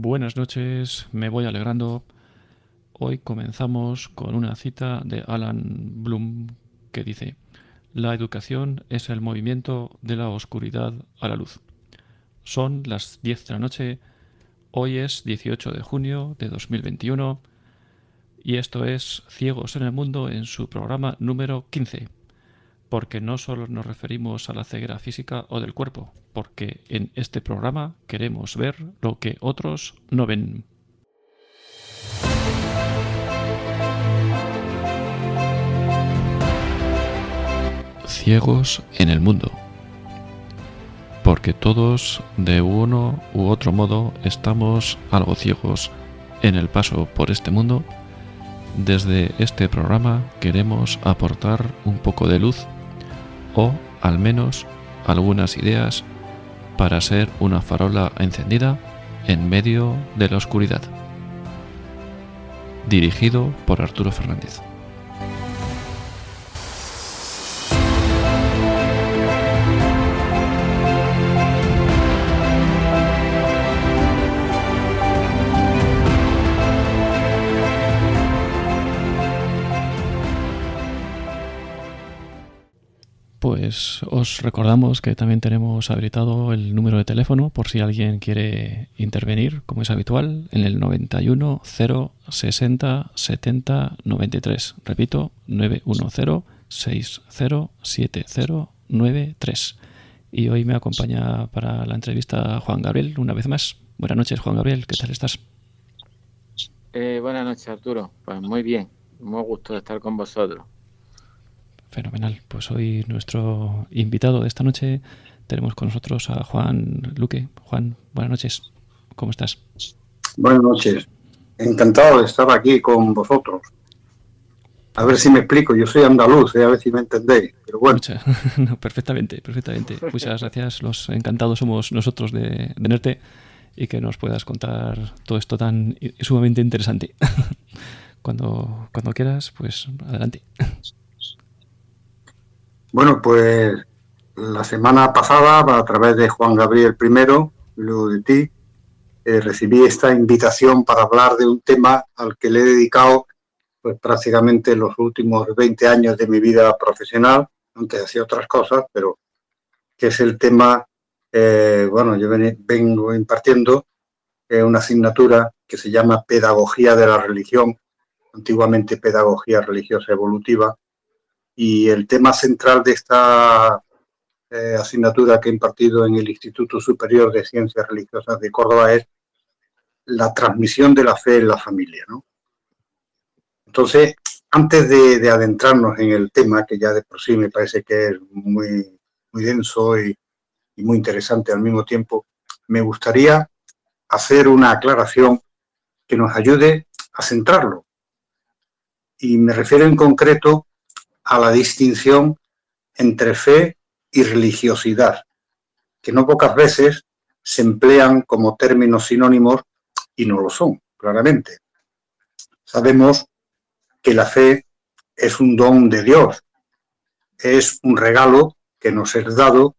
Buenas noches, me voy alegrando. Hoy comenzamos con una cita de Alan Bloom que dice, La educación es el movimiento de la oscuridad a la luz. Son las 10 de la noche, hoy es 18 de junio de 2021 y esto es Ciegos en el Mundo en su programa número 15 porque no solo nos referimos a la ceguera física o del cuerpo, porque en este programa queremos ver lo que otros no ven. Ciegos en el mundo. Porque todos, de uno u otro modo, estamos algo ciegos en el paso por este mundo, desde este programa queremos aportar un poco de luz o al menos algunas ideas para ser una farola encendida en medio de la oscuridad. Dirigido por Arturo Fernández. Pues os recordamos que también tenemos habilitado el número de teléfono por si alguien quiere intervenir, como es habitual, en el 91 0 60 70 93. Repito, 910 60 70 93. Y hoy me acompaña para la entrevista Juan Gabriel, una vez más. Buenas noches, Juan Gabriel, ¿qué tal estás? Eh, buenas noches, Arturo. Pues muy bien, muy gusto de estar con vosotros. Fenomenal. Pues hoy nuestro invitado de esta noche tenemos con nosotros a Juan Luque. Juan, buenas noches. ¿Cómo estás? Buenas noches. Encantado de estar aquí con vosotros. A ver si me explico. Yo soy andaluz, eh, a ver si me entendéis. Pero bueno. perfectamente, perfectamente. Muchas gracias. Los encantados somos nosotros de, de tenerte y que nos puedas contar todo esto tan sumamente interesante. cuando, cuando quieras, pues adelante. Bueno, pues la semana pasada, a través de Juan Gabriel I, luego de ti, eh, recibí esta invitación para hablar de un tema al que le he dedicado pues prácticamente los últimos 20 años de mi vida profesional, aunque hacía otras cosas, pero que es el tema, eh, bueno, yo vengo impartiendo eh, una asignatura que se llama Pedagogía de la Religión, antiguamente Pedagogía Religiosa Evolutiva, y el tema central de esta eh, asignatura que he impartido en el Instituto Superior de Ciencias Religiosas de Córdoba es la transmisión de la fe en la familia. Entonces, antes de, adentrarnos en el tema, que ya de por sí me parece que es muy, muy denso y, y muy interesante al mismo tiempo, me gustaría hacer una aclaración que nos ayude a centrarlo. Y me refiero en concreto a la distinción entre fe y religiosidad, que no pocas veces se emplean como términos sinónimos y no lo son, claramente. Sabemos que la fe es un don de Dios, es un regalo que nos es dado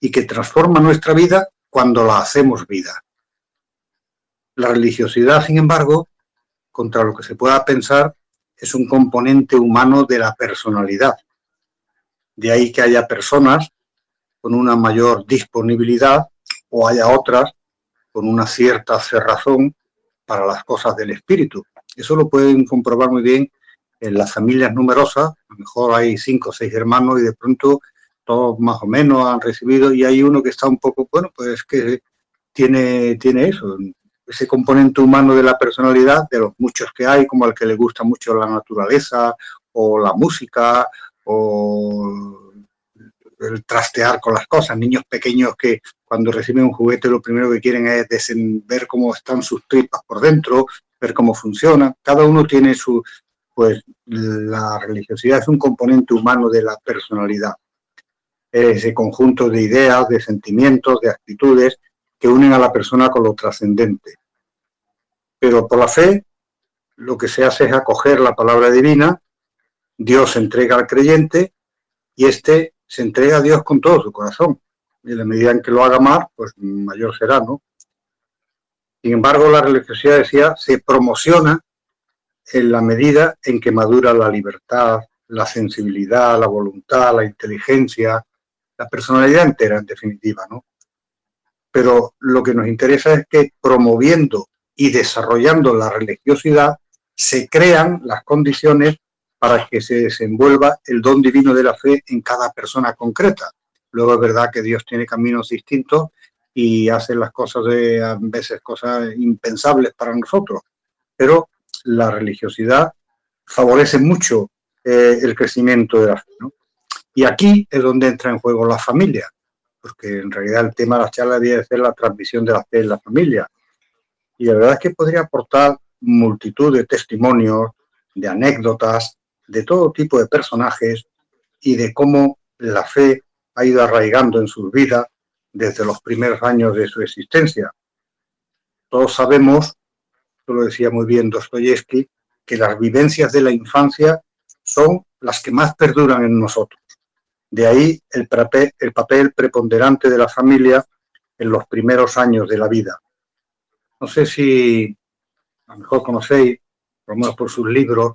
y que transforma nuestra vida cuando la hacemos vida. La religiosidad, sin embargo, contra lo que se pueda pensar, es un componente humano de la personalidad. De ahí que haya personas con una mayor disponibilidad o haya otras con una cierta cerrazón para las cosas del espíritu. Eso lo pueden comprobar muy bien en las familias numerosas, a lo mejor hay cinco o seis hermanos y de pronto todos más o menos han recibido y hay uno que está un poco, bueno, pues que tiene, tiene eso, ese componente humano de la personalidad, de los muchos que hay, como al que le gusta mucho la naturaleza o la música o el trastear con las cosas, niños pequeños que cuando reciben un juguete lo primero que quieren es ver cómo están sus tripas por dentro, ver cómo funciona. Cada uno tiene su, pues la religiosidad es un componente humano de la personalidad. Ese conjunto de ideas, de sentimientos, de actitudes que unen a la persona con lo trascendente. Pero por la fe, lo que se hace es acoger la palabra divina, Dios entrega al creyente y éste se entrega a Dios con todo su corazón. Y en la medida en que lo haga más, pues mayor será, ¿no? Sin embargo, la religiosidad, decía, se promociona en la medida en que madura la libertad, la sensibilidad, la voluntad, la inteligencia, la personalidad entera, en definitiva, ¿no? Pero lo que nos interesa es que promoviendo y desarrollando la religiosidad se crean las condiciones para que se desenvuelva el don divino de la fe en cada persona concreta. Luego es verdad que Dios tiene caminos distintos y hace las cosas de a veces cosas impensables para nosotros, pero la religiosidad favorece mucho eh, el crecimiento de la fe. Y aquí es donde entra en juego la familia, porque en realidad el tema de la charla debe ser la transmisión de la fe en la familia. Y la verdad es que podría aportar multitud de testimonios, de anécdotas, de todo tipo de personajes y de cómo la fe ha ido arraigando en sus vidas desde los primeros años de su existencia. Todos sabemos, lo decía muy bien Dostoyevsky, que las vivencias de la infancia son las que más perduran en nosotros. De ahí el papel preponderante de la familia en los primeros años de la vida. No sé si a lo mejor conocéis, por lo menos por sus libros,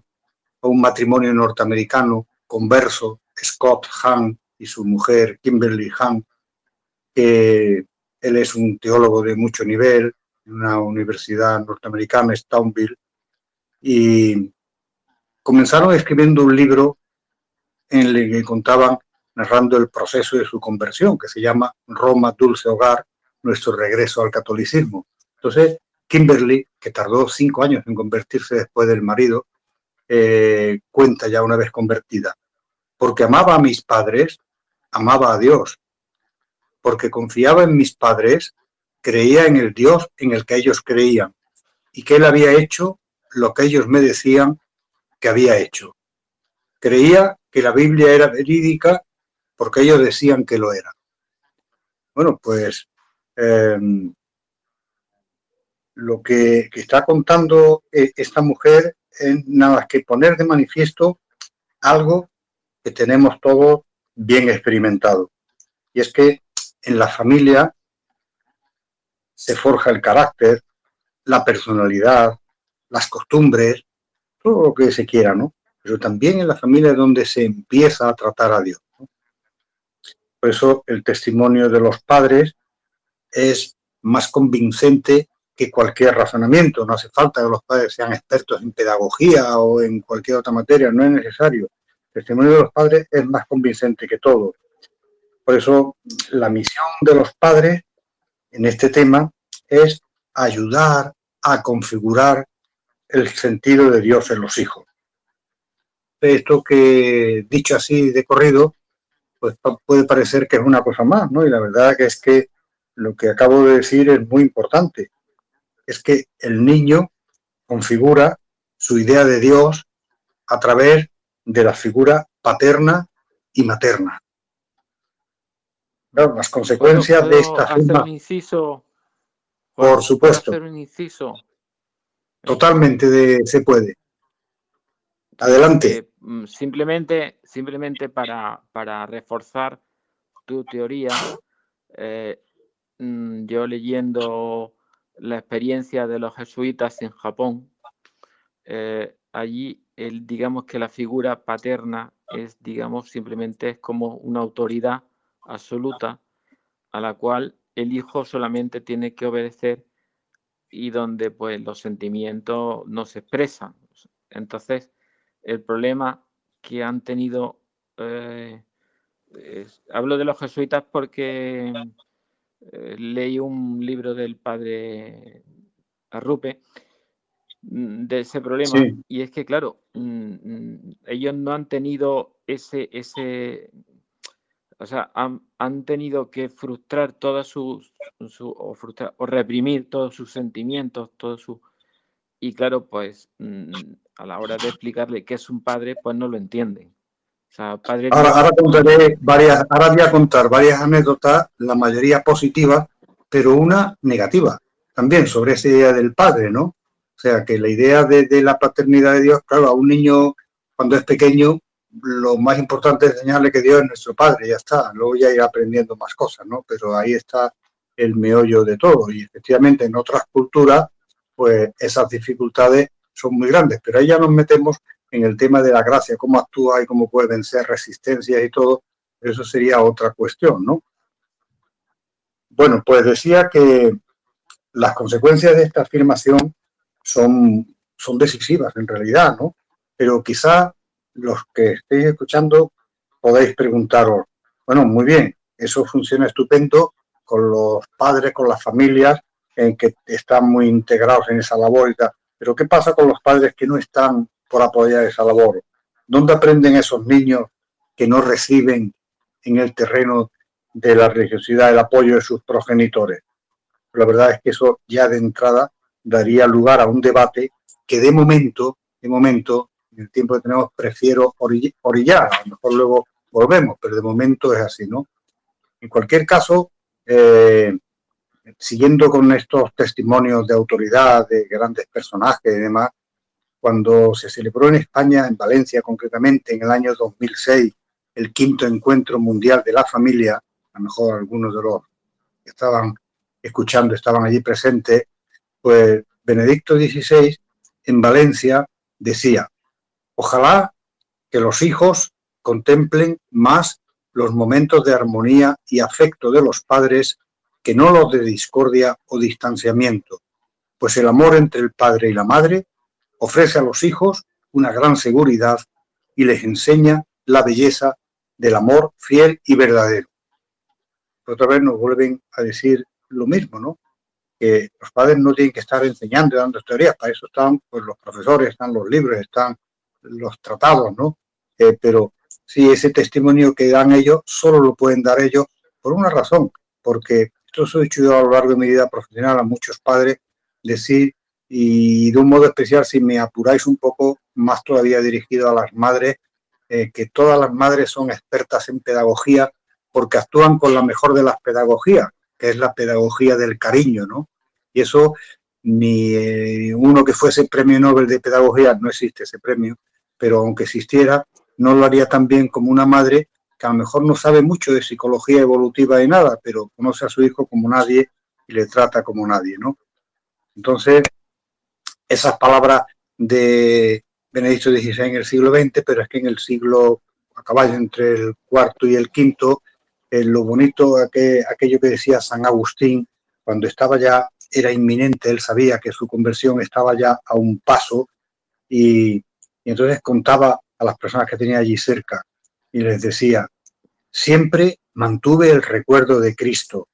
un matrimonio norteamericano converso, Scott Hahn y su mujer Kimberly Hahn, que él es un teólogo de mucho nivel en una universidad norteamericana, Stownville, y comenzaron escribiendo un libro en el que contaban, narrando el proceso de su conversión, que se llama Roma, Dulce Hogar, nuestro regreso al catolicismo. Entonces, Kimberly, que tardó cinco años en convertirse después del marido, eh, cuenta ya una vez convertida, porque amaba a mis padres, amaba a Dios, porque confiaba en mis padres, creía en el Dios en el que ellos creían y que Él había hecho lo que ellos me decían que había hecho. Creía que la Biblia era verídica porque ellos decían que lo era. Bueno, pues em, lo que, está contando eh, esta mujer es nada más que poner de manifiesto algo que tenemos todos bien experimentado. Y es que en la familia se forja el carácter, la personalidad, las costumbres, todo lo que se quiera, ¿no? Pero también en la familia es donde se empieza a tratar a Dios. Por eso el testimonio de los padres es más convincente que cualquier razonamiento. No hace falta que los padres sean expertos en pedagogía o en cualquier otra materia, no es necesario. El testimonio de los padres es más convincente que todo. Por eso la misión de los padres en este tema es ayudar a configurar el sentido de Dios en los hijos. Esto que dicho así de corrido, pues puede parecer que es una cosa más, ¿no? Y la verdad es que lo que acabo de decir es muy importante es que el niño configura su idea de Dios a través de la figura paterna y materna. las consecuencias de esta hacer un inciso? Por supuesto. Hacer un inciso? Totalmente se puede. Adelante. Eh, mm, simplemente, simplemente para, para, reforzar tu teoría, eh, mm, yo leyendo la experiencia de los jesuitas en Japón, eh, allí el, digamos que la figura paterna es, digamos, simplemente es como una autoridad absoluta a la cual el hijo solamente tiene que obedecer y donde pues los sentimientos no se expresan. Entonces, el problema que han tenido, eh, hablo de los jesuitas porque eh, leí un libro del padre Arrupe mm, de ese problema. Y es que claro mm, mm, ellos no han tenido ese ese o sea han, tenido que frustrar todas sus su, o, o reprimir todos sus sentimientos todo su y claro pues a la hora de explicarle qué es un padre pues no lo entienden ahora, contaré varias, ahora voy a contar varias anécdotas, la mayoría positivas, pero una negativa también sobre esa idea del padre, ¿no? O sea, que la idea de, la paternidad de Dios, claro, a un niño cuando es pequeño, lo más importante es enseñarle que Dios es nuestro padre, ya está. Luego ya irá aprendiendo más cosas, ¿no? Pero ahí está el meollo de todo. Y efectivamente en otras culturas, pues esas dificultades son muy grandes, pero ahí ya nos metemos en el tema de la gracia, cómo actúa y cómo puede vencer resistencias y todo, eso sería otra cuestión, ¿no? Bueno, pues decía que las consecuencias de esta afirmación son, son decisivas en realidad, ¿no? Pero quizá los que estéis escuchando podéis preguntaros, bueno, muy bien, eso funciona estupendo con los padres, con las familias, en que están muy integrados en esa labor y tal. Pero ¿qué pasa con los padres que no están por apoyar esa labor? ¿Dónde aprenden esos niños que no reciben en el terreno de la religiosidad el apoyo de sus progenitores? La verdad es que eso ya de entrada daría lugar a un debate que de momento, de momento, en el tiempo que tenemos, prefiero orillar. A lo mejor luego volvemos, pero de momento es así, ¿no? En cualquier caso, eh, siguiendo con estos testimonios de autoridad, de grandes personajes y demás, cuando se celebró en España, en Valencia concretamente, en el año 2006, el quinto encuentro mundial de la familia, a lo mejor algunos de los que estaban escuchando estaban allí presentes, pues Benedicto XVI en Valencia decía, ojalá que los hijos contemplen más los momentos de armonía y afecto de los padres que no los de discordia o distanciamiento, pues el amor entre el padre y la madre ofrece a los hijos una gran seguridad y les enseña la belleza del amor fiel y verdadero. otra vez nos vuelven a decir lo mismo, ¿no? Que los padres no tienen que estar enseñando y dando teorías, para eso están pues, los profesores, están los libros, están los tratados, ¿no? Eh, pero sí, ese testimonio que dan ellos solo lo pueden dar ellos por una razón, porque esto he hecho yo a lo largo de mi vida profesional a muchos padres decir, y de un modo especial, si me apuráis un poco, más todavía dirigido a las madres, eh, que todas las madres son expertas en pedagogía porque actúan con la mejor de las pedagogías, que es la pedagogía del cariño, ¿no? Y eso ni eh, uno que fuese premio Nobel de Pedagogía, no existe ese premio, pero aunque existiera, no lo haría tan bien como una madre que a lo mejor no sabe mucho de psicología evolutiva y nada, pero conoce a su hijo como nadie y le trata como nadie, ¿no? Entonces, esas palabras de Benedicto XVI en el siglo XX, pero es que en el siglo a caballo entre el cuarto y el quinto, eh, lo bonito, aquello que decía San Agustín, cuando estaba ya, era inminente, él sabía que su conversión estaba ya a un paso y entonces contaba a las personas que tenía allí cerca y les decía, siempre mantuve el recuerdo de Cristo,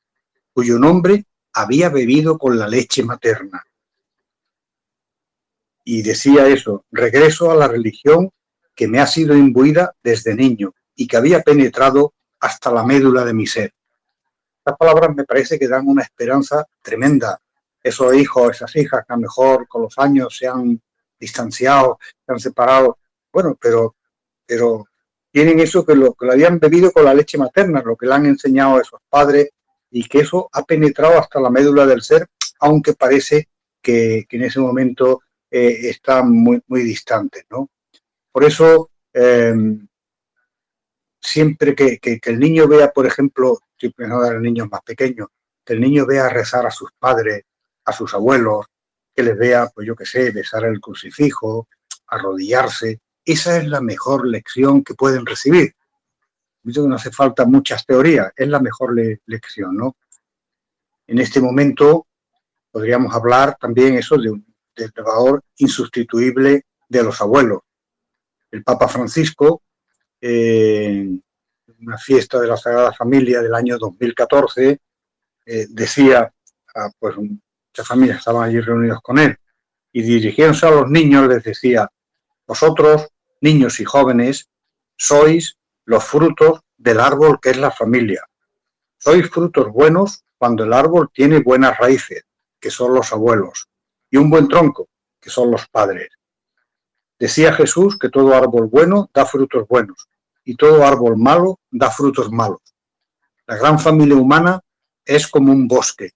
cuyo nombre había bebido con la leche materna. Y decía eso, regreso a la religión que me ha sido imbuida desde niño y que había penetrado hasta la médula de mi ser. Estas palabras me parece que dan una esperanza tremenda. Esos hijos, esas hijas que a lo mejor con los años se han distanciado, se han separado, bueno, pero, pero tienen eso que lo, que lo habían bebido con la leche materna, lo que le han enseñado a esos padres y que eso ha penetrado hasta la médula del ser, aunque parece que, en ese momento eh, está muy, muy distante, ¿no? Por eso, em, siempre que, el niño vea, por ejemplo, estoy pensando en los niños más pequeños, que el niño vea rezar a sus padres, a sus abuelos, que les vea, pues yo qué sé, besar el crucifijo, arrodillarse, esa es la mejor lección que pueden recibir. Que no hace falta muchas teorías, es la mejor lección, ¿no? En este momento podríamos hablar también eso de un del valor insustituible de los abuelos. El Papa Francisco, en una fiesta de la Sagrada Familia del año 2014, eh, decía, a, pues muchas familias estaban allí reunidos con él, y dirigiéndose a los niños les decía, vosotros, niños y jóvenes, sois los frutos del árbol que es la familia. Sois frutos buenos cuando el árbol tiene buenas raíces, que son los abuelos, y un buen tronco, que son los padres. Decía Jesús que todo árbol bueno da frutos buenos y todo árbol malo da frutos malos. La gran familia humana es como un bosque,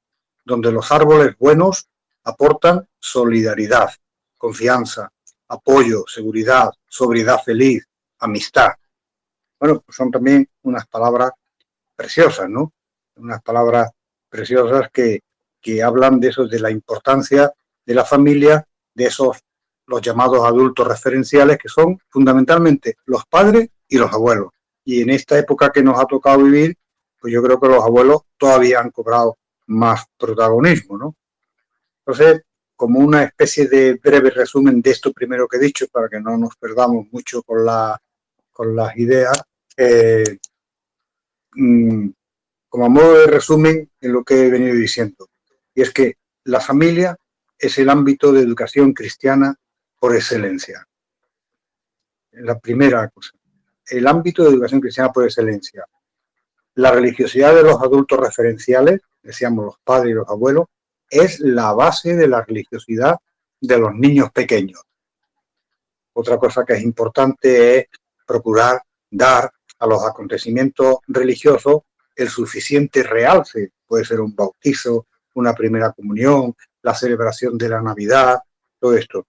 donde los árboles buenos aportan solidaridad, confianza, apoyo, seguridad, sobriedad feliz, amistad. Bueno, pues son también unas palabras preciosas, ¿no? Unas palabras preciosas que, que hablan de eso, de la importancia de la familia, de esos los llamados adultos referenciales, que son fundamentalmente los padres y los abuelos. Y en esta época que nos ha tocado vivir, pues yo creo que los abuelos todavía han cobrado más protagonismo, ¿no? Entonces, como una especie de breve resumen de esto primero que he dicho, para que no nos perdamos mucho con, la, con las ideas, eh, mm, como modo de resumen en lo que he venido diciendo, y es que la familia es el ámbito de educación cristiana por excelencia. La primera cosa, el ámbito de educación cristiana por excelencia. La religiosidad de los adultos referenciales, decíamos los padres y los abuelos, es la base de la religiosidad de los niños pequeños. Otra cosa que es importante es procurar dar a los acontecimientos religiosos el suficiente realce. Puede ser un bautizo, una primera comunión, la celebración de la Navidad, todo esto.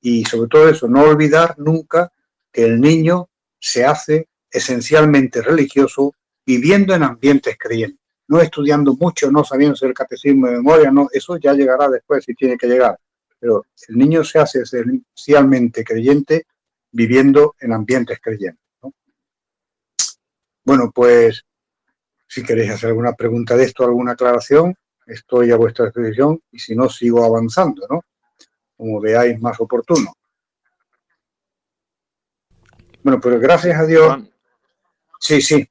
Y sobre todo eso, no olvidar nunca que el niño se hace esencialmente religioso viviendo en ambientes creyentes no estudiando mucho, no sabiendo el catecismo de memoria, no, eso ya llegará después si tiene que llegar. Pero el niño se hace esencialmente creyente viviendo en ambientes creyentes. Bueno, pues si queréis hacer alguna pregunta de esto, alguna aclaración, estoy a vuestra disposición y si no, sigo avanzando, ¿no? Como veáis más oportuno. Bueno, pues gracias a Dios. Sí, sí.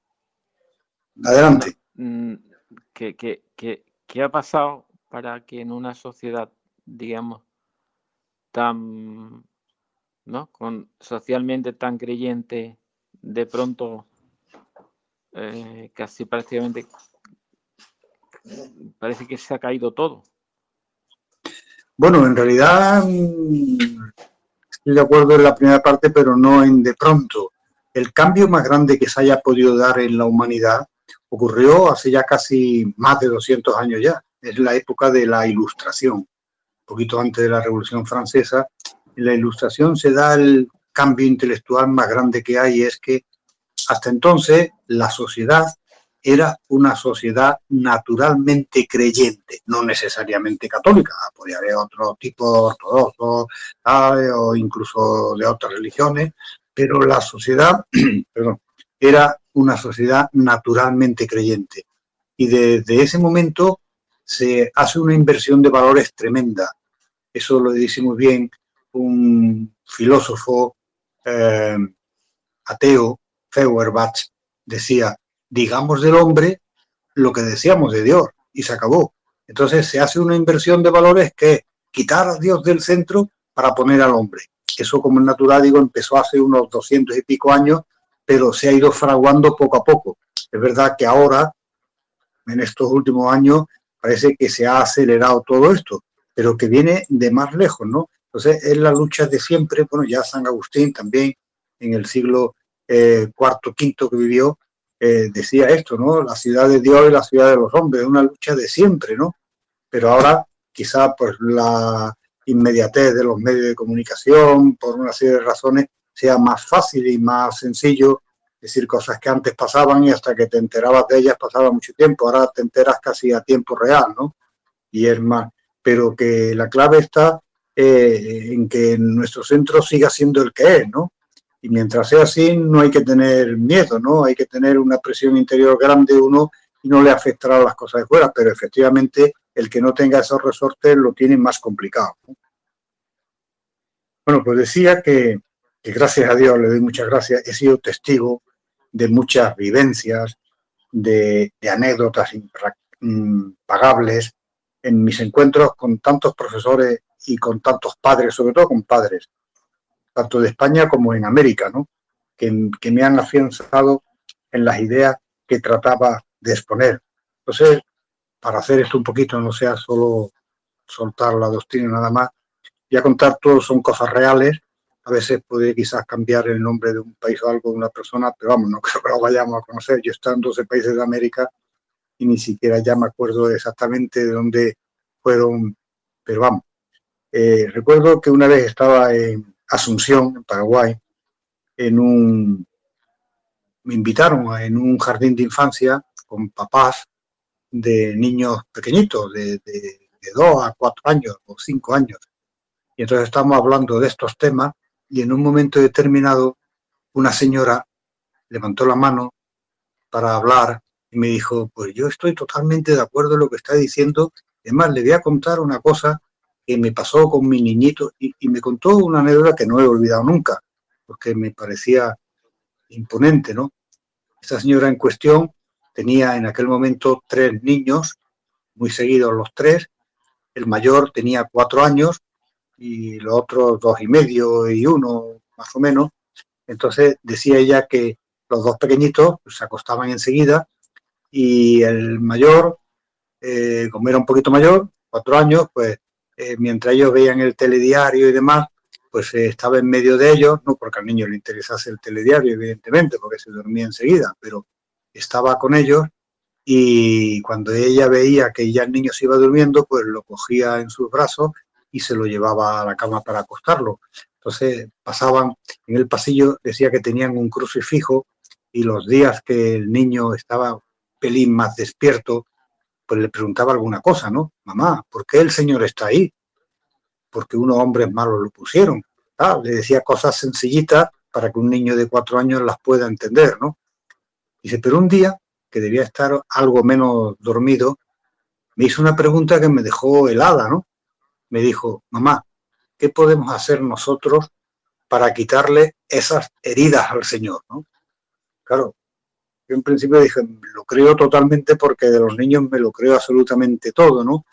Adelante. Mm, ¿Qué, ha pasado para que en una sociedad, digamos, tan, ¿no? Con, socialmente tan creyente, de pronto, eh, casi prácticamente, parece que se ha caído todo? Bueno, en realidad mm, estoy de acuerdo en la primera parte, pero no en de pronto. El cambio más grande que se haya podido dar en la humanidad ocurrió hace ya casi más de 200 años ya. Es la época de la Ilustración, un poquito antes de la Revolución Francesa. En la Ilustración se da el cambio intelectual más grande que hay, es que hasta entonces la sociedad era una sociedad naturalmente creyente, no necesariamente católica, podía haber otro tipo ortodoxo o incluso de otras religiones, pero la sociedad perdón, era una sociedad naturalmente creyente. Y desde ese momento se hace una inversión de valores tremenda. Eso lo dice muy bien un filósofo eh, ateo, Feuerbach, decía, digamos del hombre lo que decíamos de Dios, y se acabó. Entonces se hace una inversión de valores que es quitar a Dios del centro para poner al hombre. Eso, como es natural, digo, empezó hace unos doscientos y pico años pero se ha ido fraguando poco a poco. Es verdad que ahora, en estos últimos años, parece que se ha acelerado todo esto, pero que viene de más lejos, ¿no? Entonces, es la lucha de siempre, bueno, ya San Agustín también en el siglo eh, cuarto, quinto que vivió, eh, decía esto, ¿no? La ciudad de Dios y la ciudad de los hombres, una lucha de siempre, ¿no? Pero ahora quizá pues la inmediatez de los medios de comunicación, por una serie de razones, sea más fácil y más sencillo decir cosas que antes pasaban y hasta que te enterabas de ellas pasaba mucho tiempo, ahora te enteras casi a tiempo real, ¿no? Y es más, pero que la clave está eh, en que nuestro centro siga siendo el que es, ¿no? Y mientras sea así, no hay que tener miedo, ¿no? Hay que tener una presión interior grande uno y no le afectará las cosas de fuera, pero efectivamente el que no tenga esos resortes lo tiene más complicado. Bueno, pues decía que que gracias a Dios, le doy muchas gracias, he sido testigo de muchas vivencias, de, anécdotas impagables en mis encuentros con tantos profesores y con tantos padres, sobre todo con padres, tanto de España como en América, ¿no? que, me han afianzado en las ideas que trataba de exponer. Entonces, para hacer esto un poquito, no sea solo soltar la doctrina nada más, voy a contar todo, son cosas reales, a veces puede quizás cambiar el nombre de un país o algo de una persona, pero vamos, no creo que lo vayamos a conocer. Yo estoy en 12 países de América y ni siquiera ya me acuerdo exactamente de dónde fueron, pero vamos. Eh, recuerdo que una vez estaba en Asunción, en Paraguay, en un, me invitaron en un jardín de infancia con papás de niños pequeñitos, de, de, dos a cuatro años o cinco años. Y entonces estamos hablando de estos temas y en un momento determinado una señora levantó la mano para hablar y me dijo, pues yo estoy totalmente de acuerdo en lo que está diciendo. Además, le voy a contar una cosa que me pasó con mi niñito y, me contó una anécdota que no he olvidado nunca, porque me parecía imponente, ¿no? Esta señora en cuestión tenía en aquel momento tres niños, muy seguidos los tres. El mayor tenía cuatro años y los otros dos y medio y uno, más o menos. Entonces decía ella que los dos pequeñitos se acostaban enseguida y el mayor, eh, como era un poquito mayor, cuatro años, pues eh, mientras ellos veían el telediario y demás, pues eh, estaba en medio de ellos, no porque al niño le interesase el telediario, evidentemente, porque se dormía enseguida, pero estaba con ellos y cuando ella veía que ya el niño se iba durmiendo, pues lo cogía en sus brazos y se lo llevaba a la cama para acostarlo. Entonces pasaban en el pasillo, decía que tenían un crucifijo y los días que el niño estaba pelín más despierto, pues le preguntaba alguna cosa, ¿no? Mamá, ¿por qué el Señor está ahí? Porque unos hombres malos lo pusieron. Ah, le decía cosas sencillitas para que un niño de cuatro años las pueda entender, ¿no? Dice, pero un día, que debía estar algo menos dormido, me hizo una pregunta que me dejó helada, ¿no? Me dijo, mamá, ¿qué podemos hacer nosotros para quitarle esas heridas al Señor, ¿no? Claro, yo en principio dije, lo creo totalmente porque de los niños me lo creo absolutamente todo, ¿no?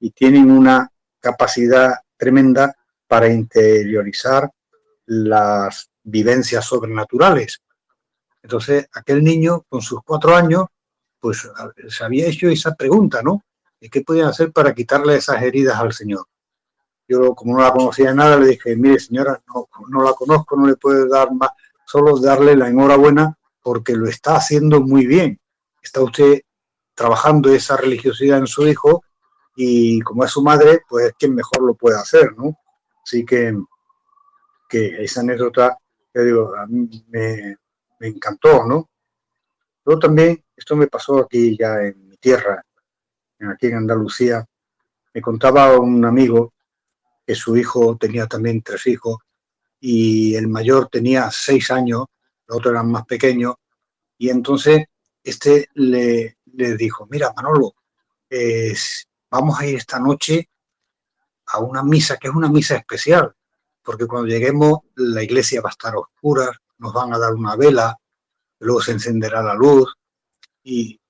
Y tienen una capacidad tremenda para interiorizar las vivencias sobrenaturales. Entonces, aquel niño con sus cuatro años, pues se había hecho esa pregunta, ¿no? ¿Qué podían hacer para quitarle esas heridas al Señor? Yo, como no la conocía nada, le dije, mire señora, no, no la conozco, no le puedo dar más, solo darle la enhorabuena porque lo está haciendo muy bien. Está usted trabajando esa religiosidad en su hijo y como es su madre, pues quien mejor lo puede hacer, ¿no? Así que, que esa anécdota, yo digo, a mí me, me encantó, ¿no? Luego también, esto me pasó aquí ya en mi tierra, aquí en Andalucía, me contaba un amigo que su hijo tenía también tres hijos y el mayor tenía seis años los otros eran más pequeños, y entonces este le, le dijo, mira Manolo, vamos a ir esta noche a una misa, que es una misa especial, porque cuando lleguemos la iglesia va a estar oscura, nos van a dar una vela, luego se encenderá la luz, y,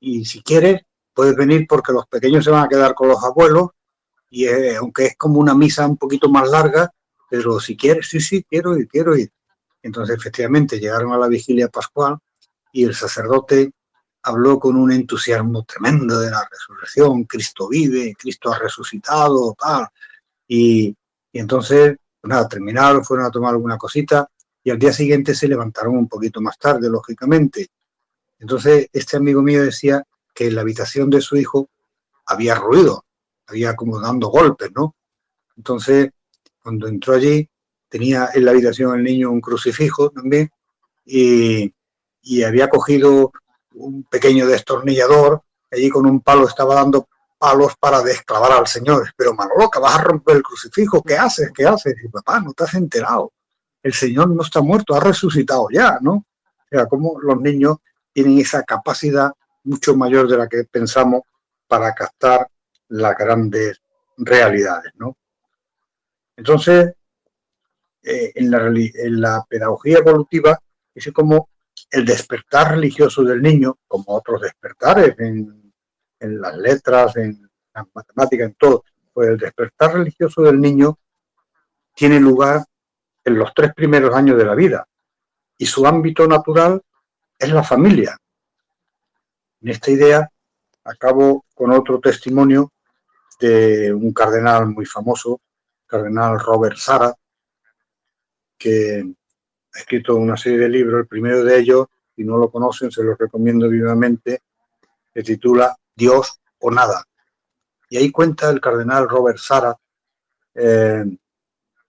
y si quieres, puedes venir porque los pequeños se van a quedar con los abuelos, y aunque es como una misa un poquito más larga, pero si quieres, sí, sí, quiero ir, quiero ir. Entonces, efectivamente, llegaron a la vigilia pascual y el sacerdote habló con un entusiasmo tremendo de la resurrección, Cristo vive, Cristo ha resucitado, tal. Y, y entonces, pues nada, terminaron, fueron a tomar alguna cosita y al día siguiente se levantaron un poquito más tarde, lógicamente. Entonces, este amigo mío decía que en la habitación de su hijo había ruido, había como dando golpes, ¿no? Entonces, cuando entró allí, tenía en la habitación el niño un crucifijo también y, y había cogido un pequeño destornillador, allí con un palo estaba dando palos para desclavar al Señor. Pero Manolo, que vas a romper el crucifijo, ¿qué haces? ¿Qué haces? Y papá, no te has enterado. El Señor no está muerto, ha resucitado ya, ¿no? O sea, como los niños tienen esa capacidad mucho mayor de la que pensamos para captar las grandes realidades, ¿no? Entonces, eh, en, la, pedagogía evolutiva es como el despertar religioso del niño, como otros despertares en, en las letras, en las matemáticas, en todo, pues el despertar religioso del niño tiene lugar en los tres primeros años de la vida y su ámbito natural es la familia. En esta idea acabo con otro testimonio de un cardenal muy famoso, cardenal Robert Sara, que ha escrito una serie de libros. El primero de ellos, si no lo conocen, se los recomiendo vivamente, se titula Dios o nada. Y ahí cuenta el cardenal Robert Sara, eh,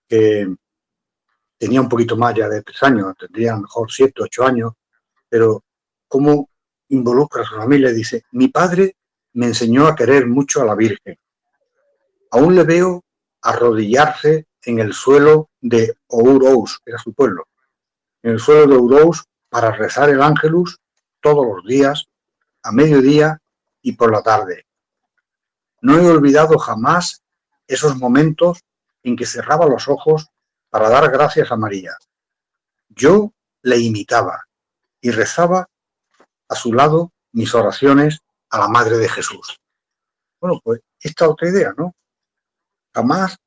que tenía un poquito más ya de tres años, tendría a lo mejor siete, ocho años, pero cómo involucra a su familia. Dice, mi padre me enseñó a querer mucho a la Virgen. Aún le veo arrodillarse en el suelo de Ourouz, era su pueblo, en el suelo de Ourouz para rezar el ángelus todos los días, a mediodía y por la tarde. No he olvidado jamás esos momentos en que cerraba los ojos para dar gracias a María. Yo le imitaba y rezaba a su lado mis oraciones a la Madre de Jesús. Bueno, pues esta otra idea, ¿no? Jamás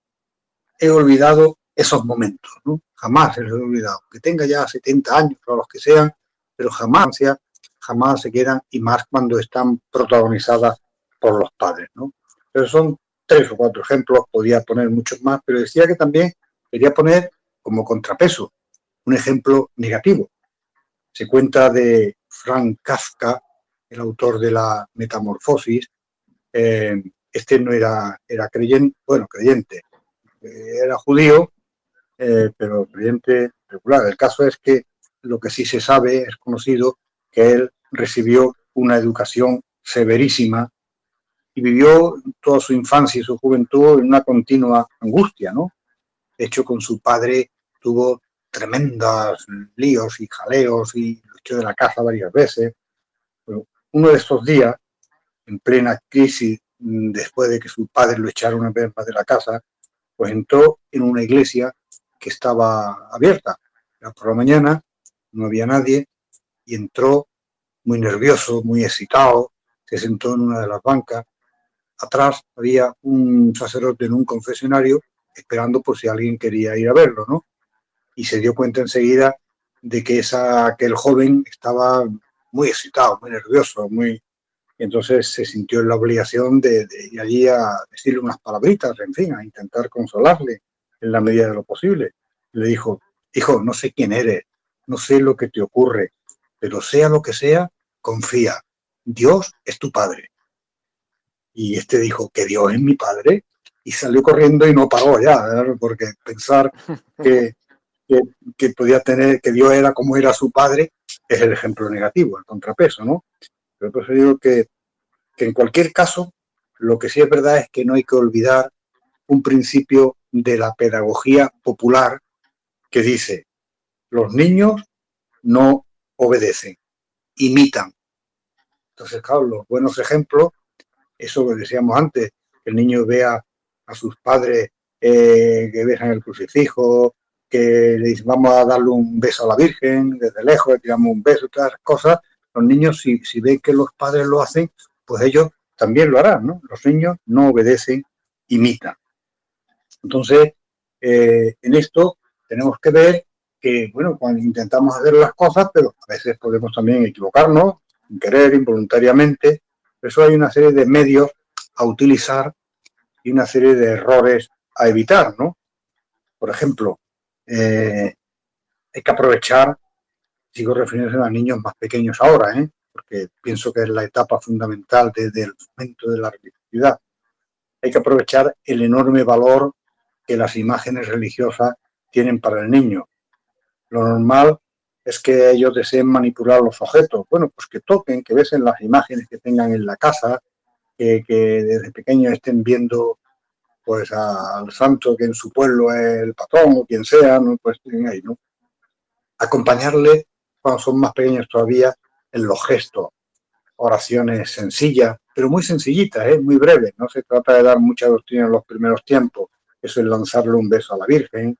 he olvidado esos momentos, ¿no? Jamás se los he olvidado. Que tenga ya 70 años o los que sean, pero jamás, jamás se quedan y más cuando están protagonizadas por los padres. Pero son tres o cuatro ejemplos, podía poner muchos más, pero decía que también quería poner como contrapeso un ejemplo negativo. Se cuenta de Frank Kafka, el autor de la Metamorfosis. Eh, este no era, era creyente, bueno, creyente, era judío, eh, pero creyente regular. El caso es que lo que sí se sabe, es conocido, que él recibió una educación severísima y vivió toda su infancia y su juventud en una continua angustia, ¿no? De hecho, con su padre tuvo tremendos líos y jaleos y luchó de la casa varias veces. uno de estos días, en plena crisis, mm, después de que su padre lo echara una vez más de la casa, pues entró en una iglesia que estaba abierta. Era por la mañana, no había nadie, y entró muy nervioso, muy excitado, se sentó en una de las bancas. Atrás había un sacerdote en un confesionario esperando por si alguien quería ir a verlo, ¿no? Y se dio cuenta enseguida de que, esa, aquel joven estaba muy excitado, muy nervioso, muy... entonces se sintió en la obligación de, de, ir allí a decirle unas palabritas, en fin, a intentar consolarle en la medida de lo posible. Le dijo, hijo, no sé quién eres, no sé lo que te ocurre, pero sea lo que sea, confía, Dios es tu Padre. Y este dijo, que Dios es mi Padre, y salió corriendo y no paró ya, porque pensar que, que, que, podía tener, que Dios era como era su Padre, es el ejemplo negativo, el contrapeso, ¿no? Pero por digo que, que en cualquier caso, lo que sí es verdad es que no hay que olvidar un principio de la pedagogía popular que dice, los niños no obedecen, imitan. Entonces, claro, los buenos ejemplos, eso que decíamos antes, que el niño vea a sus padres eh, que besan el crucifijo, que le dicen vamos a darle un beso a la Virgen desde lejos, le tiramos un beso, todas las cosas, los niños si, si ven que los padres lo hacen, pues ellos también lo harán, ¿no? Los niños no obedecen, imitan. Entonces, eh, en esto tenemos que ver que, bueno, cuando intentamos hacer las cosas, pero a veces podemos también equivocarnos, querer, involuntariamente. Por eso hay una serie de medios a utilizar y una serie de errores a evitar, ¿no? Por ejemplo, eh, hay que aprovechar, sigo refiriéndose a niños más pequeños ahora, ¿eh? porque pienso que es la etapa fundamental desde el momento de la religiosidad. Hay que aprovechar el enorme valor que las imágenes religiosas tienen para el niño. Lo normal es que ellos deseen manipular los objetos. Bueno, pues que toquen, que besen las imágenes que tengan en la casa, que, que desde pequeños estén viendo pues al santo que en su pueblo es el patrón o quien sea, ¿no? pues ahí, ¿no? Acompañarle cuando son más pequeños todavía en los gestos, oraciones sencillas, pero muy sencillitas, ¿eh? muy breves, no se trata de dar mucha doctrina en los primeros tiempos, eso es lanzarle un beso a la Virgen,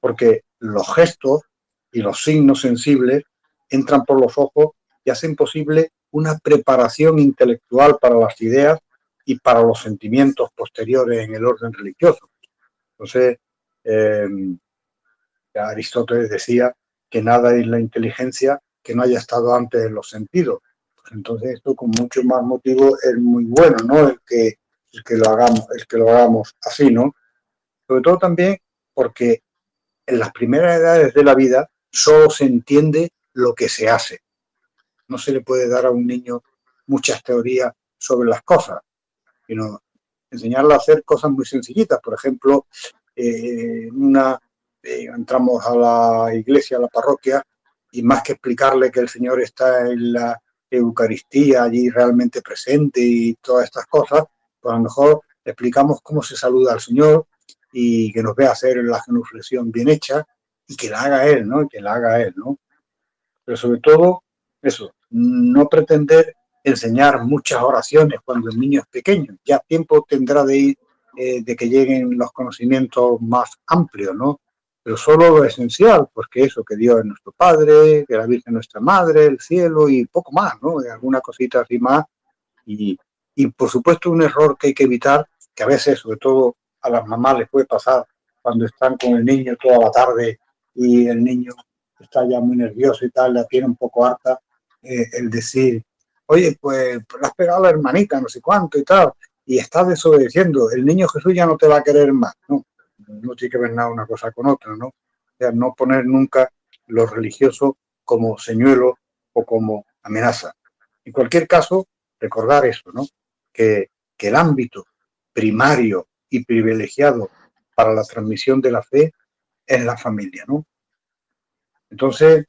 porque los gestos y los signos sensibles entran por los ojos y hacen posible una preparación intelectual para las ideas y para los sentimientos posteriores en el orden religioso. Entonces, eh, Aristóteles decía que nada es la inteligencia que no haya estado antes en los sentidos. Entonces esto con mucho más motivo es muy bueno, ¿no? El que, el que lo hagamos, el que lo hagamos así, ¿no? Sobre todo también porque en las primeras edades de la vida solo se entiende lo que se hace. No se le puede dar a un niño muchas teorías sobre las cosas, sino enseñarle a hacer cosas muy sencillitas. Por ejemplo, eh, una, eh, entramos a la iglesia, a la parroquia, y más que explicarle que el Señor está en la, Eucaristía allí realmente presente y todas estas cosas, pues a lo mejor explicamos cómo se saluda al Señor y que nos vea hacer la genuflexión bien hecha y que la haga Él, ¿no? Y que la haga Él, ¿no? Pero sobre todo, eso, no pretender enseñar muchas oraciones cuando el niño es pequeño. Ya tiempo tendrá de ir, eh, de que lleguen los conocimientos más amplios, ¿no? Pero solo lo esencial, pues que eso, que Dios es nuestro Padre, que la Virgen es nuestra Madre, el cielo y poco más, ¿no? alguna cosita así más. Y, y por supuesto un error que hay que evitar, que a veces, sobre todo a las mamás les puede pasar cuando están con el niño toda la tarde y el niño está ya muy nervioso y tal, la tiene un poco harta, eh, el decir, oye, pues, le has pegado a la hermanita, no sé cuánto y tal, y estás desobedeciendo, el niño Jesús ya no te va a querer más, ¿no? No tiene que ver nada una cosa con otra, ¿no? O sea, no poner nunca lo religioso como señuelo o como amenaza. En cualquier caso, recordar eso, ¿no? Que, que el ámbito primario y privilegiado para la transmisión de la fe es la familia, ¿no? Entonces,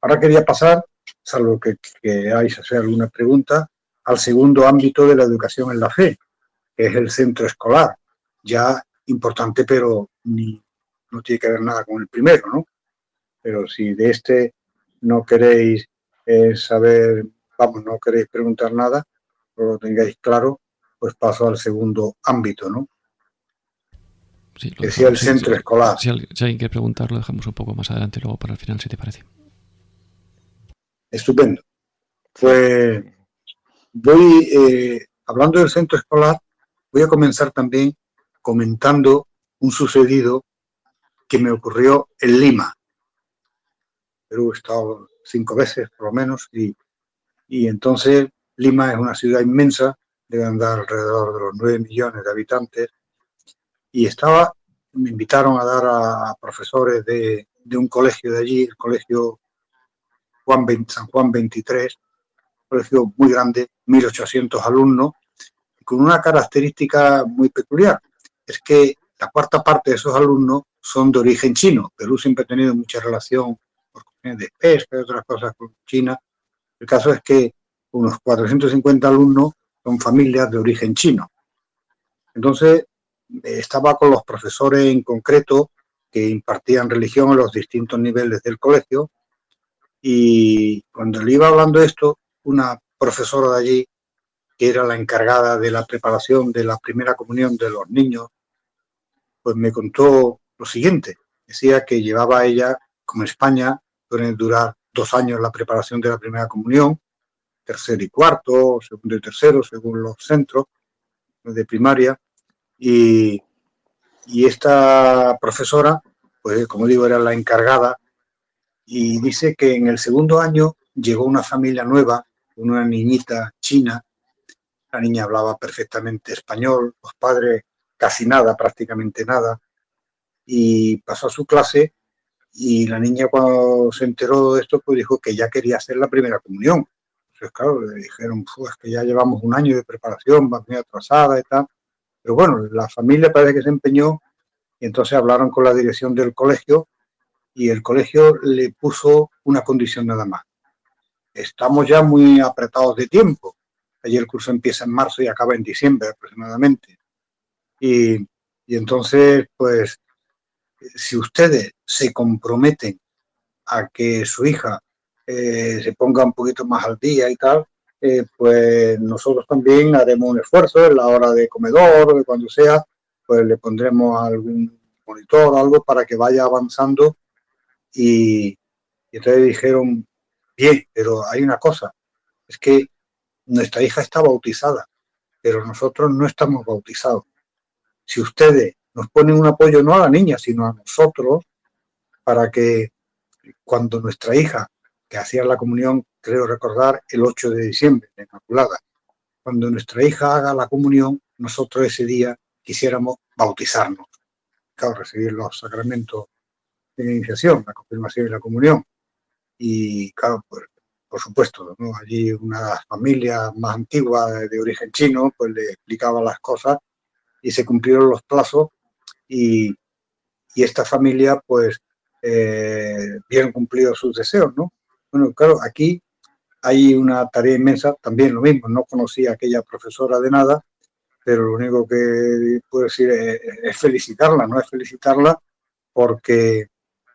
ahora quería pasar, salvo que, que hay hacer alguna pregunta, al segundo ámbito de la educación en la fe, que es el centro escolar, ya importante, pero ni, no tiene que ver nada con el primero, ¿no? Pero si de este no queréis eh, saber, vamos, no queréis preguntar nada, o lo tengáis claro, pues paso al segundo ámbito, ¿no? Sí, que sea el centro escolar. Si, si, alguien quiere preguntar, lo dejamos un poco más adelante, luego para el final, si te parece. Estupendo. Pues voy, eh, hablando del centro escolar, voy a comenzar también comentando un sucedido que me ocurrió en Lima. Perú he estado cinco veces, por lo menos, y, y entonces Lima es una ciudad inmensa, debe andar alrededor de los nueve millones de habitantes, y estaba, me invitaron a dar a profesores de, de un colegio de allí, el colegio Juan 20, San Juan 23, un colegio muy grande, 1.800 alumnos, con una característica muy peculiar, es que la cuarta parte de esos alumnos son de origen chino. Perú siempre ha tenido mucha relación por cuestiones de pesca y otras cosas con China. El caso es que unos 450 alumnos son familias de origen chino. Entonces, estaba con los profesores en concreto que impartían religión en los distintos niveles del colegio y cuando le iba hablando esto, una profesora de allí, que era la encargada de la preparación de la primera comunión de los niños, pues me contó lo siguiente. Decía que llevaba ella, como España, suele durar dos años la preparación de la primera comunión, tercero y cuarto, segundo y tercero, según los centros de primaria, y, y esta profesora, pues como digo, era la encargada y dice que en el segundo año llegó una familia nueva, una niñita china, la niña hablaba perfectamente español, los padres casi nada, prácticamente nada, y pasó a su clase y la niña cuando se enteró de esto, pues dijo que ya quería hacer la primera comunión. Entonces, claro, le dijeron, pues que ya llevamos un año de preparación, va muy atrasada y tal. Pero bueno, la familia parece que se empeñó y entonces hablaron con la dirección del colegio y el colegio le puso una condición nada más. Estamos ya muy apretados de tiempo. Allí el curso empieza en marzo y acaba en diciembre aproximadamente. Y, y entonces, pues, si ustedes se comprometen a que su hija eh, se ponga un poquito más al día y tal, eh, pues nosotros también haremos un esfuerzo en la hora de comedor de cuando sea, pues le pondremos algún monitor o algo para que vaya avanzando y, y entonces dijeron, bien, pero hay una cosa, es que nuestra hija está bautizada, pero nosotros no estamos bautizados. Si ustedes nos ponen un apoyo no a la niña, sino a nosotros, para que cuando nuestra hija que hacía la comunión, creo recordar, el 8 de diciembre, la Inmaculada. Cuando nuestra hija haga la comunión, nosotros ese día quisiéramos bautizarnos, claro, recibir los sacramentos de iniciación, la confirmación y la comunión. Y claro, pues, por supuesto, allí una familia más antigua de origen chino, pues le explicaba las cosas y se cumplieron los plazos y, y esta familia, pues, eh, bien cumplido sus deseos, ¿no? Bueno, claro, aquí hay una tarea inmensa, también lo mismo, no conocía a aquella profesora de nada, pero lo único que puedo decir es, felicitarla, ¿no? Es felicitarla porque,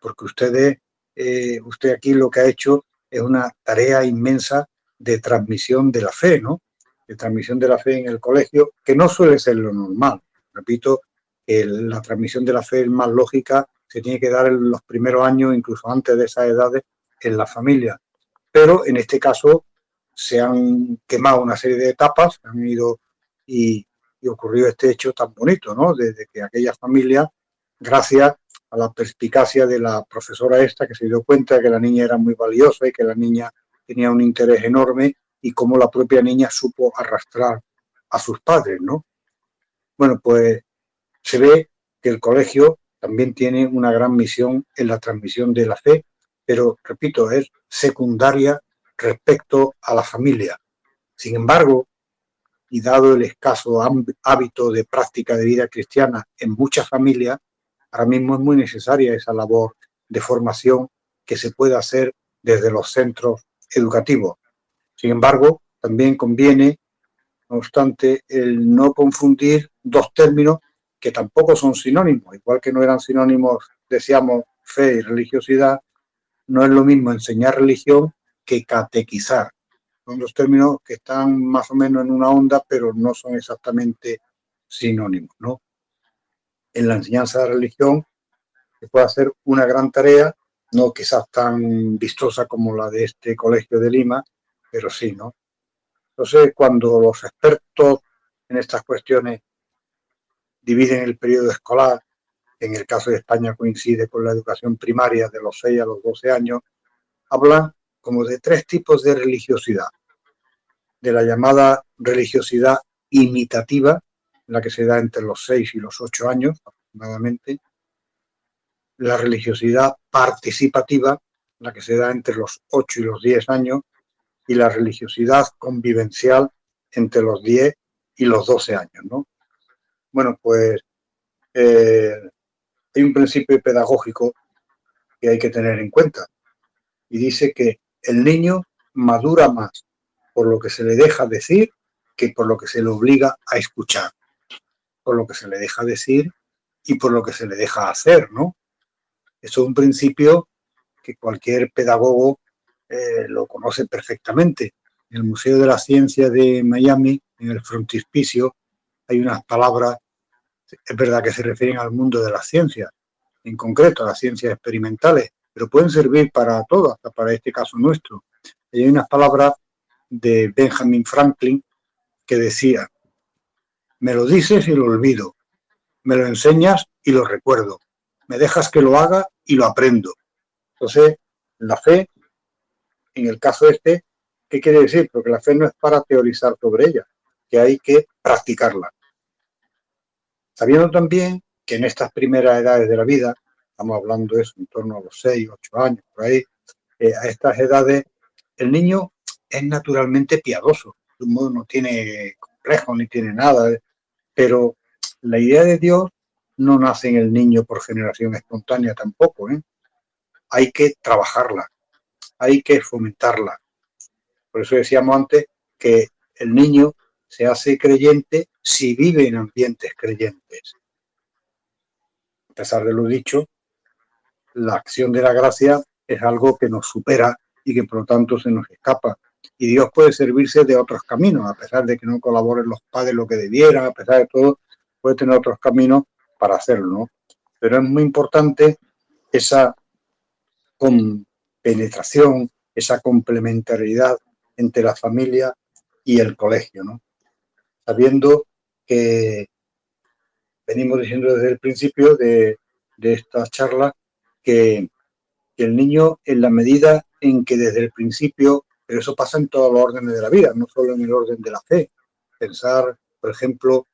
porque ustedes, eh, usted aquí lo que ha hecho es una tarea inmensa de transmisión de la fe, ¿no? De transmisión de la fe en el colegio, que no suele ser lo normal. Repito, la transmisión de la fe es más lógica, se tiene que dar en los primeros años, incluso antes de esas edades, en la familia. Pero en este caso se han quemado una serie de etapas, han ido y, y ocurrió este hecho tan bonito, ¿no? Desde que aquella familia, gracias a la perspicacia de la profesora esta, que se dio cuenta que la niña era muy valiosa y que la niña tenía un interés enorme y cómo la propia niña supo arrastrar a sus padres, ¿no? Bueno, pues se ve que el colegio también tiene una gran misión en la transmisión de la fe, pero repito, es secundaria respecto a la familia. Sin embargo, y dado el escaso hábito de práctica de vida cristiana en muchas familias, ahora mismo es muy necesaria esa labor de formación que se puede hacer desde los centros educativos. Sin embargo, también conviene, no obstante, el no confundir dos términos que tampoco son sinónimos, igual que no eran sinónimos, decíamos, fe y religiosidad, no es lo mismo enseñar religión que catequizar. Son dos términos que están más o menos en una onda, pero no son exactamente sinónimos, ¿no? En la enseñanza de religión se puede hacer una gran tarea, no quizás tan vistosa como la de este colegio de Lima, pero sí, ¿no? Entonces, cuando los expertos en estas cuestiones dividen el periodo escolar, en el caso de España coincide con la educación primaria de los 6 a los 12 años, hablan como de tres tipos de religiosidad de la llamada religiosidad imitativa, la que se da entre los 6 y los 8 años aproximadamente, la religiosidad participativa, la que se da entre los 8 y los 10 años, y la religiosidad convivencial entre los 10 y los 12 años. ¿no? Bueno, pues eh, hay un principio pedagógico que hay que tener en cuenta y dice que el niño madura más por lo que se le deja decir que por lo que se le obliga a escuchar, por lo que se le deja decir y por lo que se le deja hacer, ¿no? Eso es un principio que cualquier pedagogo eh, lo conoce perfectamente. En el Museo de la Ciencia de Miami, en el frontispicio, hay unas palabras, es verdad que se refieren al mundo de las ciencias, en concreto a las ciencias experimentales, pero pueden servir para todo, hasta para este caso nuestro. hay unas palabras de Benjamin Franklin que decía, me lo dices y lo olvido, me lo enseñas y lo recuerdo, me dejas que lo haga y lo aprendo. Entonces, la fe, en el caso este, ¿qué quiere decir? Porque la fe no es para teorizar sobre ella, que hay que practicarla. Sabiendo también que en estas primeras edades de la vida, estamos hablando de eso en torno a los 6, 8 años, por ahí, eh, a estas edades, el niño es naturalmente piadoso, de un modo no tiene complejo ni tiene nada, pero la idea de Dios no nace en el niño por generación espontánea tampoco, ¿eh? hay que trabajarla, hay que fomentarla. Por eso decíamos antes que el niño se hace creyente si vive en ambientes creyentes. A pesar de lo dicho, la acción de la gracia es algo que nos supera y que por lo tanto se nos escapa y Dios puede servirse de otros caminos, a pesar de que no colaboren los padres lo que debieran, a pesar de todo, puede tener otros caminos para hacerlo, ¿no? Pero es muy importante esa penetración, esa complementariedad entre la familia y el colegio, ¿no? Sabiendo que venimos diciendo desde el principio de, esta charla que el niño, en la medida en que desde el principio pero eso pasa en todos los órdenes de la vida, no solo en el orden de la fe. Pensar, por ejemplo,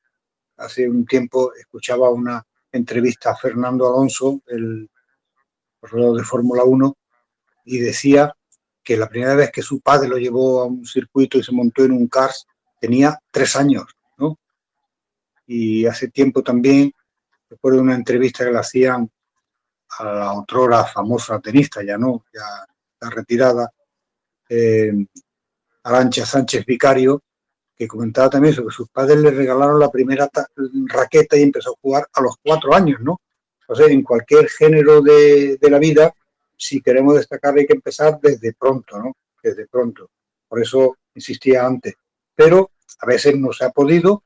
hace un tiempo escuchaba una entrevista a Fernando Alonso, el corredor de Fórmula 1, y decía que la primera vez que su padre lo llevó a un circuito y se montó en un cars tenía tres años, ¿no? Y hace tiempo también, de una entrevista que le hacían a la otrora famosa tenista, ya no, ya está retirada, eh, Arancha Sánchez Vicario, que comentaba también eso, que sus padres le regalaron la primera raqueta y empezó a jugar a los cuatro años, ¿no? O sea, en cualquier género de, la vida, si queremos destacar hay que empezar desde pronto, ¿no? Desde pronto. Por eso insistía antes. Pero a veces no se ha podido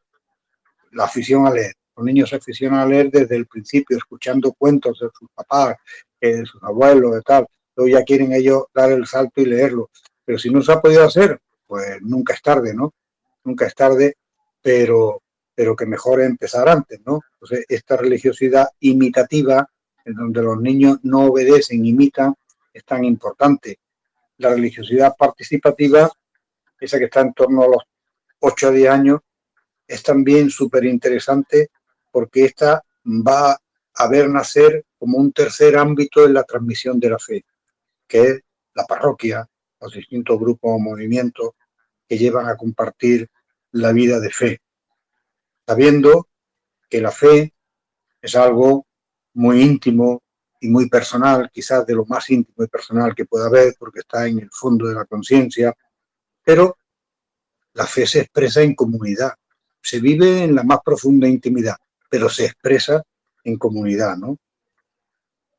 la afición a leer. Los niños se aficionan a leer desde el principio, escuchando cuentos de sus papás, de sus abuelos, de tal. Luego ya quieren ellos dar el salto y leerlo. Pero si no se ha podido hacer, pues nunca es tarde, ¿no? Nunca es tarde, pero, pero que mejor empezar antes, ¿no? Entonces, esta religiosidad imitativa, en donde los niños no obedecen, imitan, es tan importante. La religiosidad participativa, esa que está en torno a los 8 a 10 años, es también súper interesante porque esta va a ver nacer como un tercer ámbito en la transmisión de la fe, que es la parroquia, los distintos grupos o movimientos que llevan a compartir la vida de fe, sabiendo que la fe es algo muy íntimo y muy personal, quizás de lo más íntimo y personal que pueda haber, porque está en el fondo de la conciencia, pero la fe se expresa en comunidad, se vive en la más profunda intimidad, pero se expresa en comunidad, ¿no?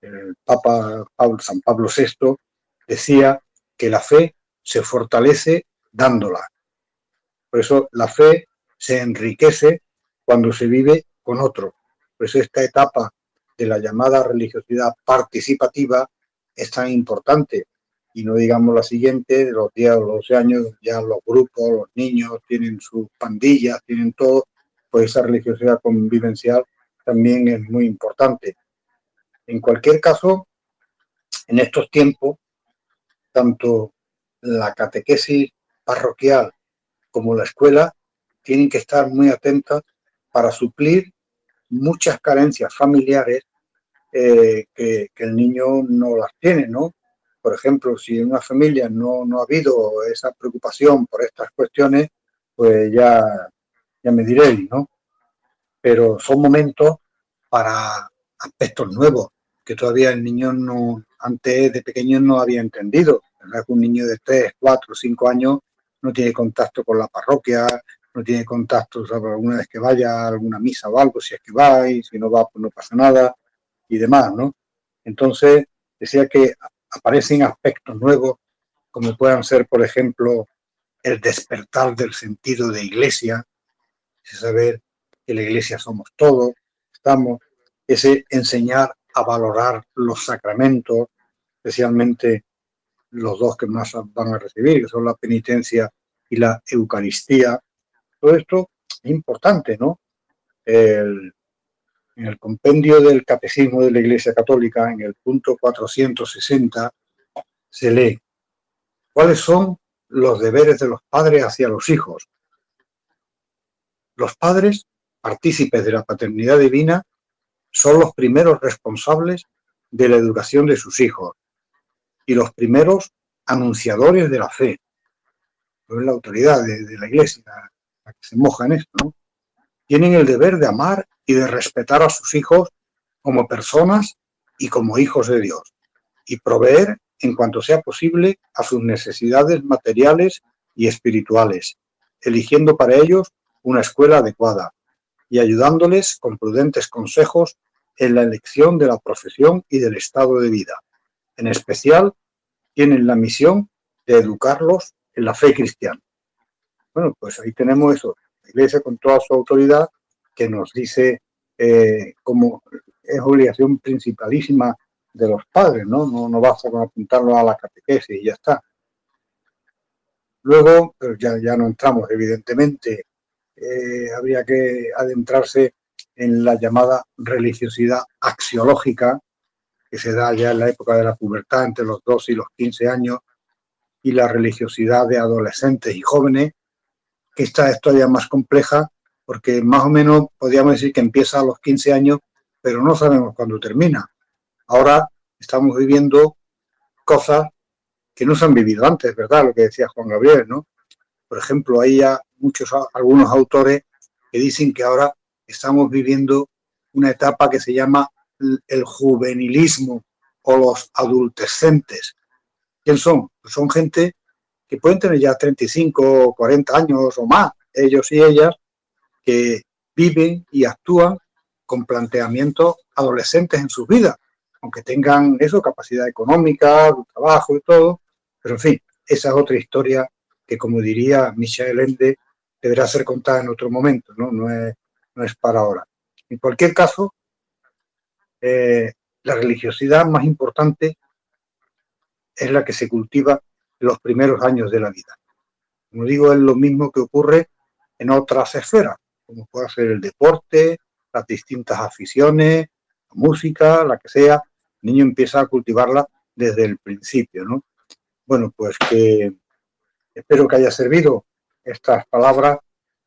El Papa San Pablo VI decía que la fe se fortalece dándola. Por eso la fe se enriquece cuando se vive con otro. Por eso esta etapa de la llamada religiosidad participativa es tan importante. Y no digamos la siguiente, de los 10 o los 12 años, ya los grupos, los niños tienen sus pandillas, tienen todo, pues esa religiosidad convivencial también es muy importante. En cualquier caso, en estos tiempos, tanto la catequesis parroquial como la escuela tienen que estar muy atentas para suplir muchas carencias familiares eh, que, el niño no las tiene, ¿no? Por ejemplo, si en una familia no, no ha habido esa preocupación por estas cuestiones, pues ya, ya me diréis, ¿no? Pero son momentos para aspectos nuevos que todavía el niño no, antes de pequeño no había entendido. ¿verdad? Un niño de 3, 4, 5 años no tiene contacto con la parroquia, no tiene contacto, ¿sabes? alguna vez que vaya a alguna misa o algo, si es que va y si no va, pues no pasa nada y demás, ¿no? Entonces, decía que aparecen aspectos nuevos, como puedan ser, por ejemplo, el despertar del sentido de iglesia, saber que la iglesia somos todos, estamos, ese enseñar a valorar los sacramentos, especialmente los dos que más van a recibir, que son la penitencia y la Eucaristía. Todo esto es importante, ¿no? en el compendio del Catecismo de la Iglesia Católica, en el punto 460, se lee, ¿cuáles son los deberes de los padres hacia los hijos? Los padres, partícipes de la paternidad divina, son los primeros responsables de la educación de sus hijos y los primeros anunciadores de la fe. Es la autoridad de, la iglesia la que se moja en esto. Tienen el deber de amar y de respetar a sus hijos como personas y como hijos de Dios y proveer en cuanto sea posible a sus necesidades materiales y espirituales, eligiendo para ellos una escuela adecuada y ayudándoles con prudentes consejos en la elección de la profesión y del estado de vida. En especial, tienen la misión de educarlos en la fe cristiana. Bueno, pues ahí tenemos eso, la Iglesia con toda su autoridad que nos dice eh, como es obligación principalísima de los padres, ¿no? No, no basta con apuntarlo a la catequesis y ya está. Luego, pero ya, ya no entramos, evidentemente, eh, habría que adentrarse en la llamada religiosidad axiológica, que se da ya en la época de la pubertad, entre los 2 y los 15 años, y la religiosidad de adolescentes y jóvenes, que esta es todavía más compleja, porque más o menos podríamos decir que empieza a los 15 años, pero no sabemos cuándo termina. Ahora estamos viviendo cosas que no se han vivido antes, ¿verdad? Lo que decía Juan Gabriel, ¿no? Por ejemplo, hay ya muchos, algunos autores que dicen que ahora estamos viviendo una etapa que se llama el juvenilismo o los adultescentes. ¿Quién son? Pues son gente que pueden tener ya 35 o 40 años o más, ellos y ellas, que viven y actúan con planteamientos adolescentes en sus vidas, aunque tengan eso, capacidad económica, trabajo y todo, pero en fin, esa es otra historia que, como diría Michel Ende, deberá ser contada en otro momento, ¿no? No es, no es para ahora. En cualquier caso, eh, la religiosidad más importante es la que se cultiva en los primeros años de la vida. Como digo, es lo mismo que ocurre en otras esferas, como puede ser el deporte, las distintas aficiones, la música, la que sea. El niño empieza a cultivarla desde el principio, ¿no? Bueno, pues que espero que haya servido estas palabras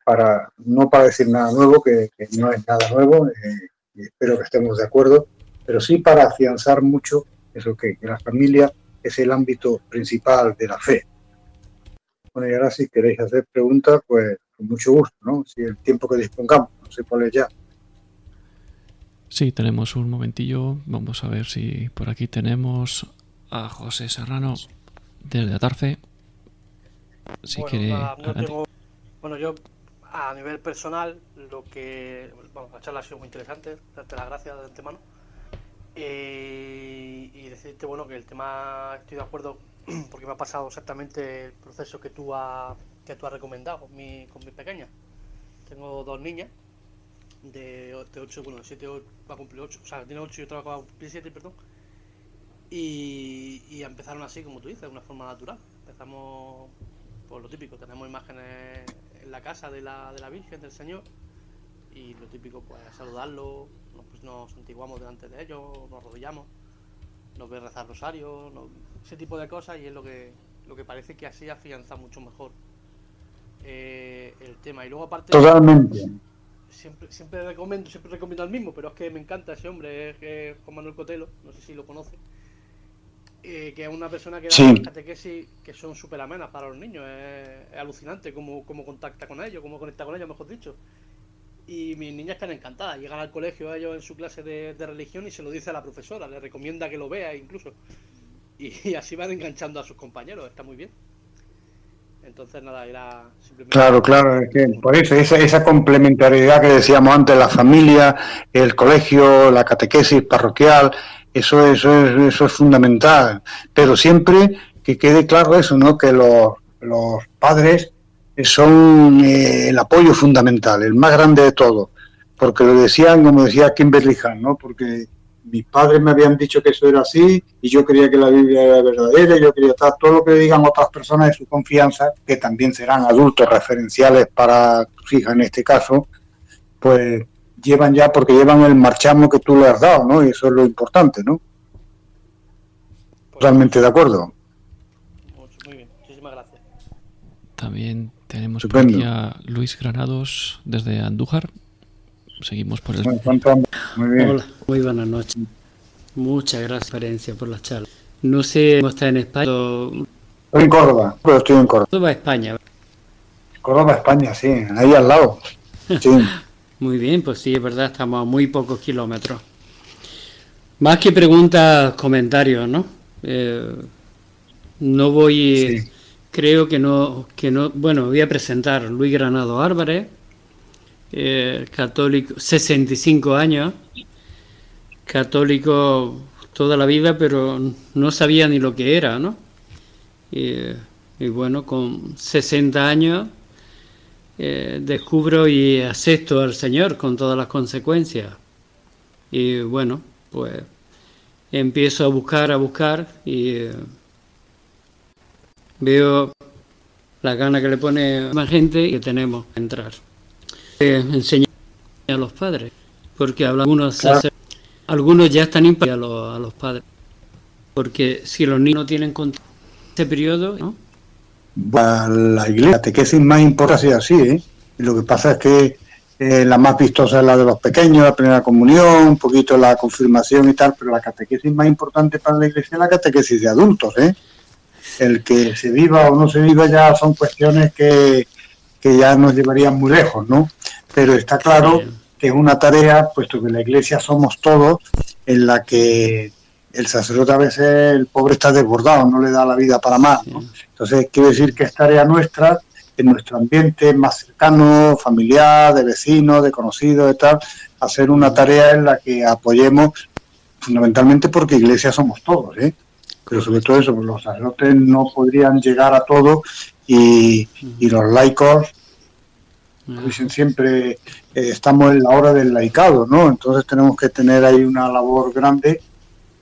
para, no para decir nada nuevo, que, no es nada nuevo, eh, y espero que estemos de acuerdo, pero sí para afianzar mucho eso que, la familia es el ámbito principal de la fe. Bueno, y ahora si queréis hacer preguntas, pues con mucho gusto, ¿no? Si el tiempo que dispongamos, no sé cuál ya. Sí, tenemos un momentillo. Vamos a ver si por aquí tenemos a José Serrano desde Atarfe. Si quiere. bueno, yo a nivel personal, lo que. Bueno, la charla ha sido muy interesante, darte las gracias de antemano. Eh, y decirte, bueno, que el tema estoy de acuerdo porque me ha pasado exactamente el proceso que tú, has, que tú has recomendado con mi, con mi pequeña. Tengo dos niñas de, 8, bueno, 7 va a cumplir 8, o sea, tiene 8 y otra va a cumplir 7, perdón. Y, y empezaron así, como tú dices, de una forma natural. Empezamos por lo típico, tenemos imágenes en la casa de la, de la Virgen, del Señor, y lo típico, pues saludarlo, nos, pues, nos santiguamos delante de ellos, nos arrodillamos, nos ve rezar rosario, ese tipo de cosas, y es lo que, lo que parece que así afianza mucho mejor eh, el tema. Y luego aparte... Totalmente siempre, siempre recomiendo, siempre recomiendo al mismo, pero es que me encanta ese hombre, es, Juan Manuel Cotelo, no sé si lo conoce, eh, que es una persona que da catequesis que son súper amenas para los niños, es, alucinante cómo, cómo, contacta con ellos, cómo conecta con ellos, mejor dicho. Y mis niñas están encantadas, llegan al colegio ellos en su clase de, religión y se lo dice a la profesora, le recomienda que lo vea incluso. y así van enganchando a sus compañeros, está muy bien. Entonces, nada, era simplemente... Claro, claro, es que por eso, esa, esa complementariedad que decíamos antes, la familia, el colegio, la catequesis parroquial, eso, eso, es, eso es fundamental. Pero siempre que quede claro eso, ¿no? Que los, los padres son eh, el apoyo fundamental, el más grande de todo. Porque lo decían, como decía Kimberly Han, ¿no? Porque mis padres me habían dicho que eso era así y yo creía que la Biblia era verdadera, yo quería estar todo lo que digan otras personas de su confianza, que también serán adultos referenciales para tus hijas en este caso, pues llevan ya, porque llevan el marchamo que tú le has dado, ¿no? Y eso es lo importante, ¿no? Totalmente de acuerdo. Muy bien, muchísimas gracias. También tenemos por aquí a Luis Granados desde Andújar. Seguimos por el... Muy bien. Hola, muy buenas noches. Muchas gracias, Ferencia, por la charla. No sé cómo está en España. Estoy en Córdoba, pero estoy en Córdoba. Córdoba, España. Córdoba, España, sí, ahí al lado. Sí. muy bien, pues sí, es verdad, estamos a muy pocos kilómetros. Más que preguntas, comentarios, ¿no? Eh, no voy, creo que no, que no, bueno, voy a presentar Luis Granado Álvarez, eh, católico, 65 años, católico toda la vida, pero no sabía ni lo que era, ¿no? Y, bueno, con 60 años eh, descubro y acepto al Señor con todas las consecuencias. Y bueno, pues empiezo a buscar, a buscar y eh, veo la gana que le pone más gente que tenemos a entrar enseñar a los padres, porque algunos, algunos ya están impactados a los, padres, porque si los niños no tienen contacto este periodo, ¿no? La iglesia, catequesis más importante así, ¿eh? lo que pasa es que eh, la más vistosa es la de los pequeños, la primera comunión, un poquito la confirmación y tal, pero la catequesis más importante para la iglesia es la catequesis de adultos, ¿eh? El que se viva o no se viva ya son cuestiones que, que ya nos llevarían muy lejos, ¿no? Pero está claro que es una tarea, puesto que la Iglesia somos todos, en la que el sacerdote a veces, el pobre está desbordado, no le da la vida para más. Entonces, quiere decir que es tarea nuestra, en nuestro ambiente más cercano, familiar, de vecinos, de conocidos, de tal, hacer una tarea en la que apoyemos, fundamentalmente porque iglesia somos todos, ¿eh? pero sobre todo eso, los sacerdotes no podrían llegar a todo y, los laicos dicen siempre eh, estamos en la hora del laicado, ¿no? Entonces tenemos que tener ahí una labor grande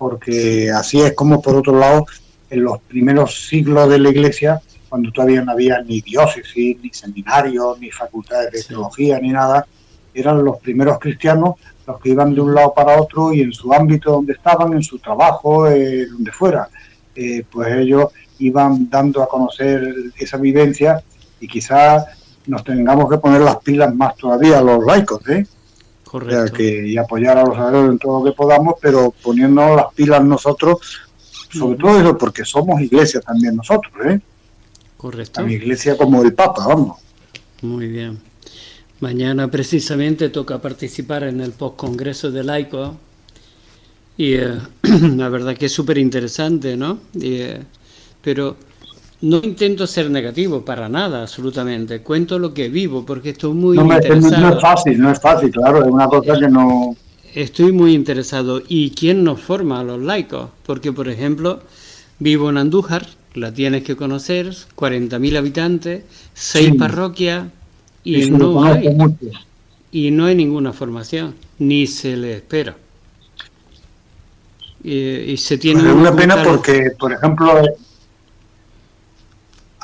porque así es como por otro lado en los primeros siglos de la iglesia cuando todavía no había ni diócesis, ni seminarios, ni facultades de teología, ni nada, eran los primeros cristianos los que iban de un lado para otro y en su ámbito donde estaban, en su trabajo, eh, donde fuera, eh, pues ellos iban dando a conocer esa vivencia y quizás nos tengamos que poner las pilas más todavía los laicos, ¿eh? Correcto. que, y apoyar a los sacerdotes en todo lo que podamos, pero poniéndonos las pilas nosotros, sobre todo eso, porque somos iglesia también nosotros, ¿eh? Correcto. iglesia como el Papa, vamos. Muy bien. Mañana precisamente toca participar en el postcongreso de laico y eh, la verdad que es súper interesante, ¿no? Eh, pero no intento ser negativo para nada, absolutamente. Cuento lo que vivo porque estoy muy interesado. No es fácil, no es fácil, claro, es una cosa que no... Estoy muy interesado. ¿Y quién nos forma a los laicos? Porque, por ejemplo, vivo en Andújar, la tienes que conocer, 40.000 habitantes, seis parroquias y no, hay, y no hay ninguna formación, ni se le espera. Y, se tiene Es una pena porque, por ejemplo,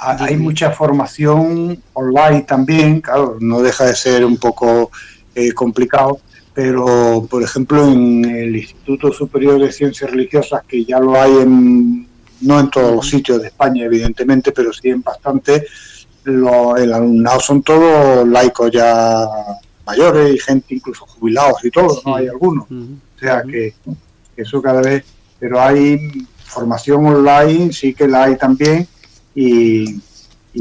hay mucha formación online también, claro, no deja de ser un poco eh, complicado, pero por ejemplo en el Instituto Superior de Ciencias Religiosas, que ya lo hay en no en todos los sitios de España, evidentemente, pero sí en bastante. el alumnado son todos laicos ya mayores y gente incluso jubilados y todo, no hay algunos. O sea que, eso cada vez, pero hay formación online, sí que la hay también y,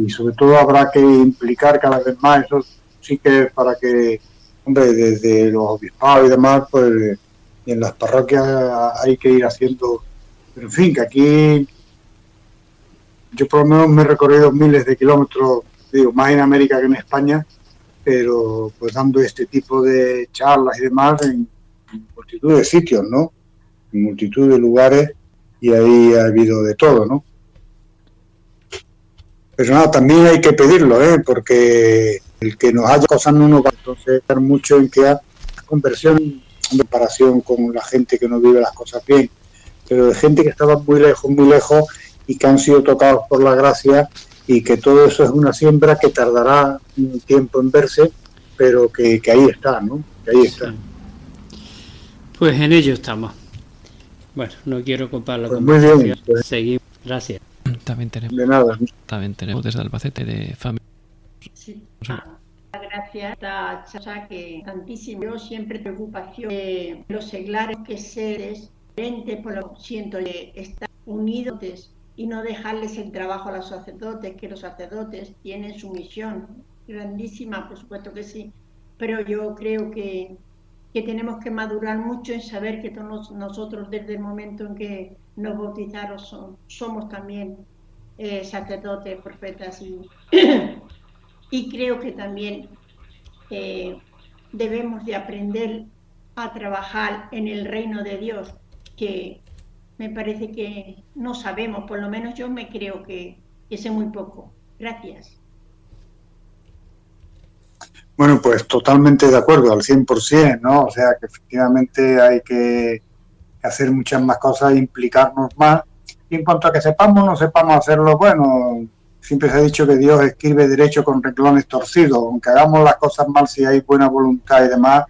sobre todo habrá que implicar cada vez más, eso sí que para que, hombre, desde los obispados y demás, pues en las parroquias hay que ir haciendo pero en fin, que aquí yo por lo menos me he recorrido miles de kilómetros, digo, más en América que en España, pero pues dando este tipo de charlas y demás en, multitud de sitios, ¿no? En multitud de lugares y ahí ha habido de todo, ¿no? Pero nada, también hay que pedirlo, ¿eh? Porque el que nos haya cosas no nos va a entonces mucho en que haya conversión en comparación con la gente que no vive las cosas bien pero de gente que estaba muy lejos, muy lejos y que han sido tocados por la gracia y que todo eso es una siembra que tardará un tiempo en verse, pero que, ahí está, ¿no? Que ahí está. Pues en ello estamos. Bueno, no quiero ocupar la pues Muy bien, pues. Seguimos. Gracias. También tenemos, de nada. También tenemos desde Albacete de familia. Sí. gracias a Chacha que tantísimo yo siempre preocupación de los seglares que seres por lo siento de estar unidos y no dejarles el trabajo a los sacerdotes, que los sacerdotes tienen su misión grandísima, por supuesto que sí, pero yo creo que, que tenemos que madurar mucho en saber que todos nosotros desde el momento en que nos bautizaron somos también eh, sacerdotes, profetas y, y creo que también eh, debemos de aprender a trabajar en el reino de Dios que me parece que no sabemos, por lo menos yo me creo que, sé muy poco. Gracias. Bueno, pues totalmente de acuerdo, al 100%, ¿no? O sea que efectivamente hay que hacer muchas más cosas, implicarnos más. Y en cuanto a que sepamos o no sepamos hacerlo, bueno, siempre se ha dicho que Dios escribe derecho con renglones torcidos. Aunque hagamos las cosas mal, si hay buena voluntad y demás,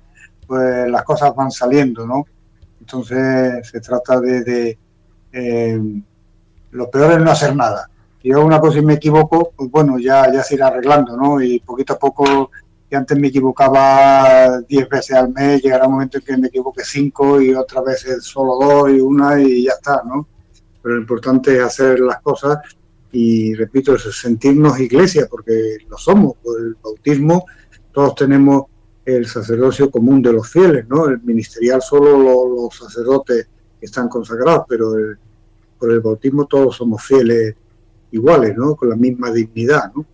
pues las cosas van saliendo, ¿no? Entonces se trata de, eh, lo peor es no hacer nada. Si yo una cosa y me equivoco, pues bueno, ya, ya se irá arreglando, ¿no? Y poquito a poco, que antes me equivocaba 10 veces al mes, llegará un momento en que me equivoque 5 y otras veces solo 2 y una y ya está, ¿no? Pero lo importante es hacer las cosas y, repito, es sentirnos iglesia, porque lo somos, por el bautismo todos tenemos el sacerdocio común de los fieles, ¿no? El ministerial solo los, sacerdotes están consagrados, pero por el bautismo todos somos fieles iguales, ¿no? Con la misma dignidad, ¿no?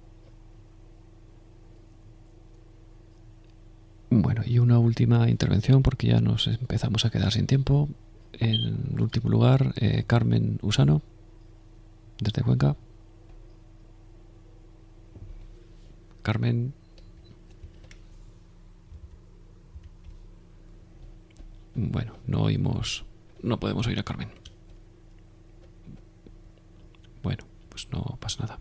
Bueno, y una última intervención porque ya nos empezamos a quedar sin tiempo. En último lugar, eh, Carmen Usano, desde Cuenca. Carmen. Bueno, no oímos, no podemos oír a Carmen. Bueno, pues no pasa nada.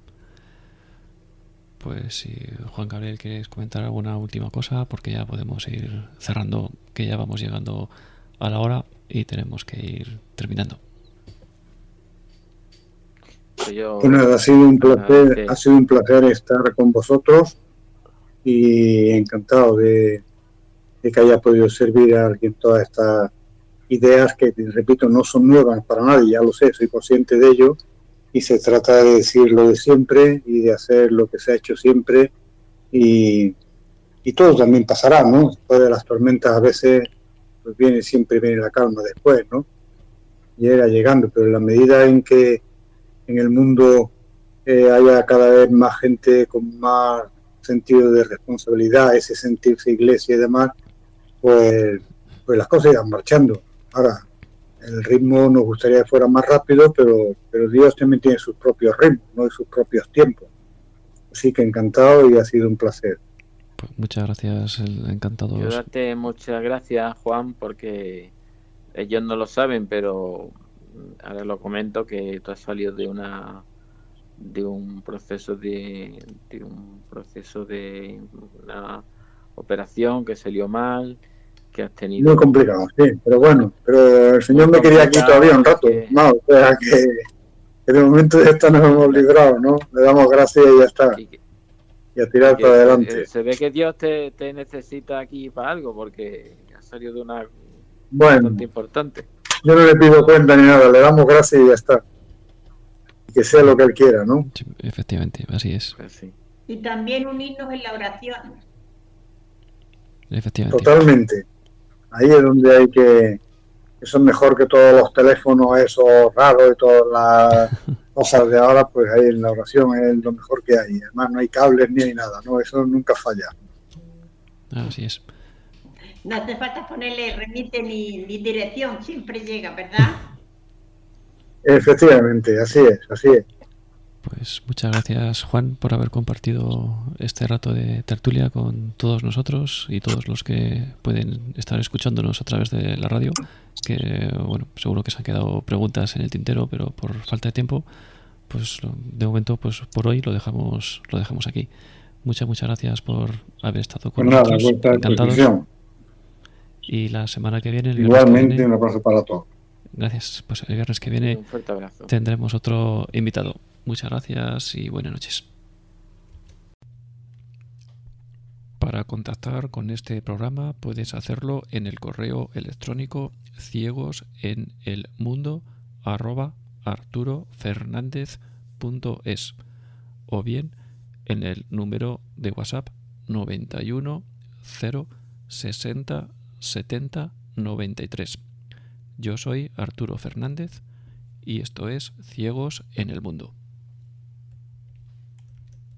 Pues si Juan Gabriel quieres comentar alguna última cosa, porque ya podemos ir cerrando, que ya vamos llegando a la hora y tenemos que ir terminando. Bueno, ha sido un placer, ha sido un placer estar con vosotros y encantado de, que haya podido servir a alguien todas estas ideas que, repito, no son nuevas para nadie, ya lo sé, soy consciente de ello y se trata de decir lo de siempre y de hacer lo que se ha hecho siempre y, y todo también pasará, ¿no? Después de las tormentas a veces pues viene, siempre viene la calma después, ¿no? Llega llegando, pero en la medida en que en el mundo eh, haya cada vez más gente con más sentido de responsabilidad, ese sentirse iglesia y demás, pues, pues las cosas irán marchando. Ahora, el ritmo nos gustaría que fuera más rápido, pero, pero Dios también tiene sus propios ritmos, ¿no? y sus propios tiempos. Así que encantado y ha sido un placer. Pues muchas gracias, encantado. Yo darte muchas gracias, Juan, porque ellos no lo saben, pero ahora lo comento que tú has salido de una de un proceso de, de un proceso de una operación que salió mal que has tenido. Muy complicado, sí, pero bueno, pero el Señor me quería aquí todavía un rato, no, o sea que, en de momento de esto nos hemos librado, ¿no? Le damos gracias y ya está. Y, a tirar para adelante. Se, ve que Dios te, te, necesita aquí para algo, porque ha salido de una bueno, bastante importante. Yo no le pido cuenta ni nada, le damos gracias y ya está. Que sea lo que Él quiera, ¿no? efectivamente, así es. Pues y también unirnos en la oración. Efectivamente. Totalmente. Ahí es donde hay que... Eso es mejor que todos los teléfonos esos raros y todas las cosas de ahora, pues ahí en la oración es lo mejor que hay. Además no hay cables ni hay nada, ¿no? Eso nunca falla. Así es. No hace falta ponerle remite ni, ni dirección, siempre llega, ¿verdad? Efectivamente, así es, así es. Pues muchas gracias Juan por haber compartido este rato de tertulia con todos nosotros y todos los que pueden estar escuchándonos a través de la radio, que bueno, seguro que se han quedado preguntas en el tintero, pero por falta de tiempo, pues de momento pues por hoy lo dejamos lo dejamos aquí. Muchas muchas gracias por haber estado con pues nosotros. Encantados. Y la semana que viene, igualmente un abrazo para todos. Gracias. Pues el viernes que viene tendremos otro invitado. Muchas gracias y buenas noches. Para contactar con este programa puedes hacerlo en el correo electrónico ciegos en el mundo arroba o bien en el número de WhatsApp 91 0 60 70 93. Yo soy Arturo Fernández y esto es Ciegos en el Mundo.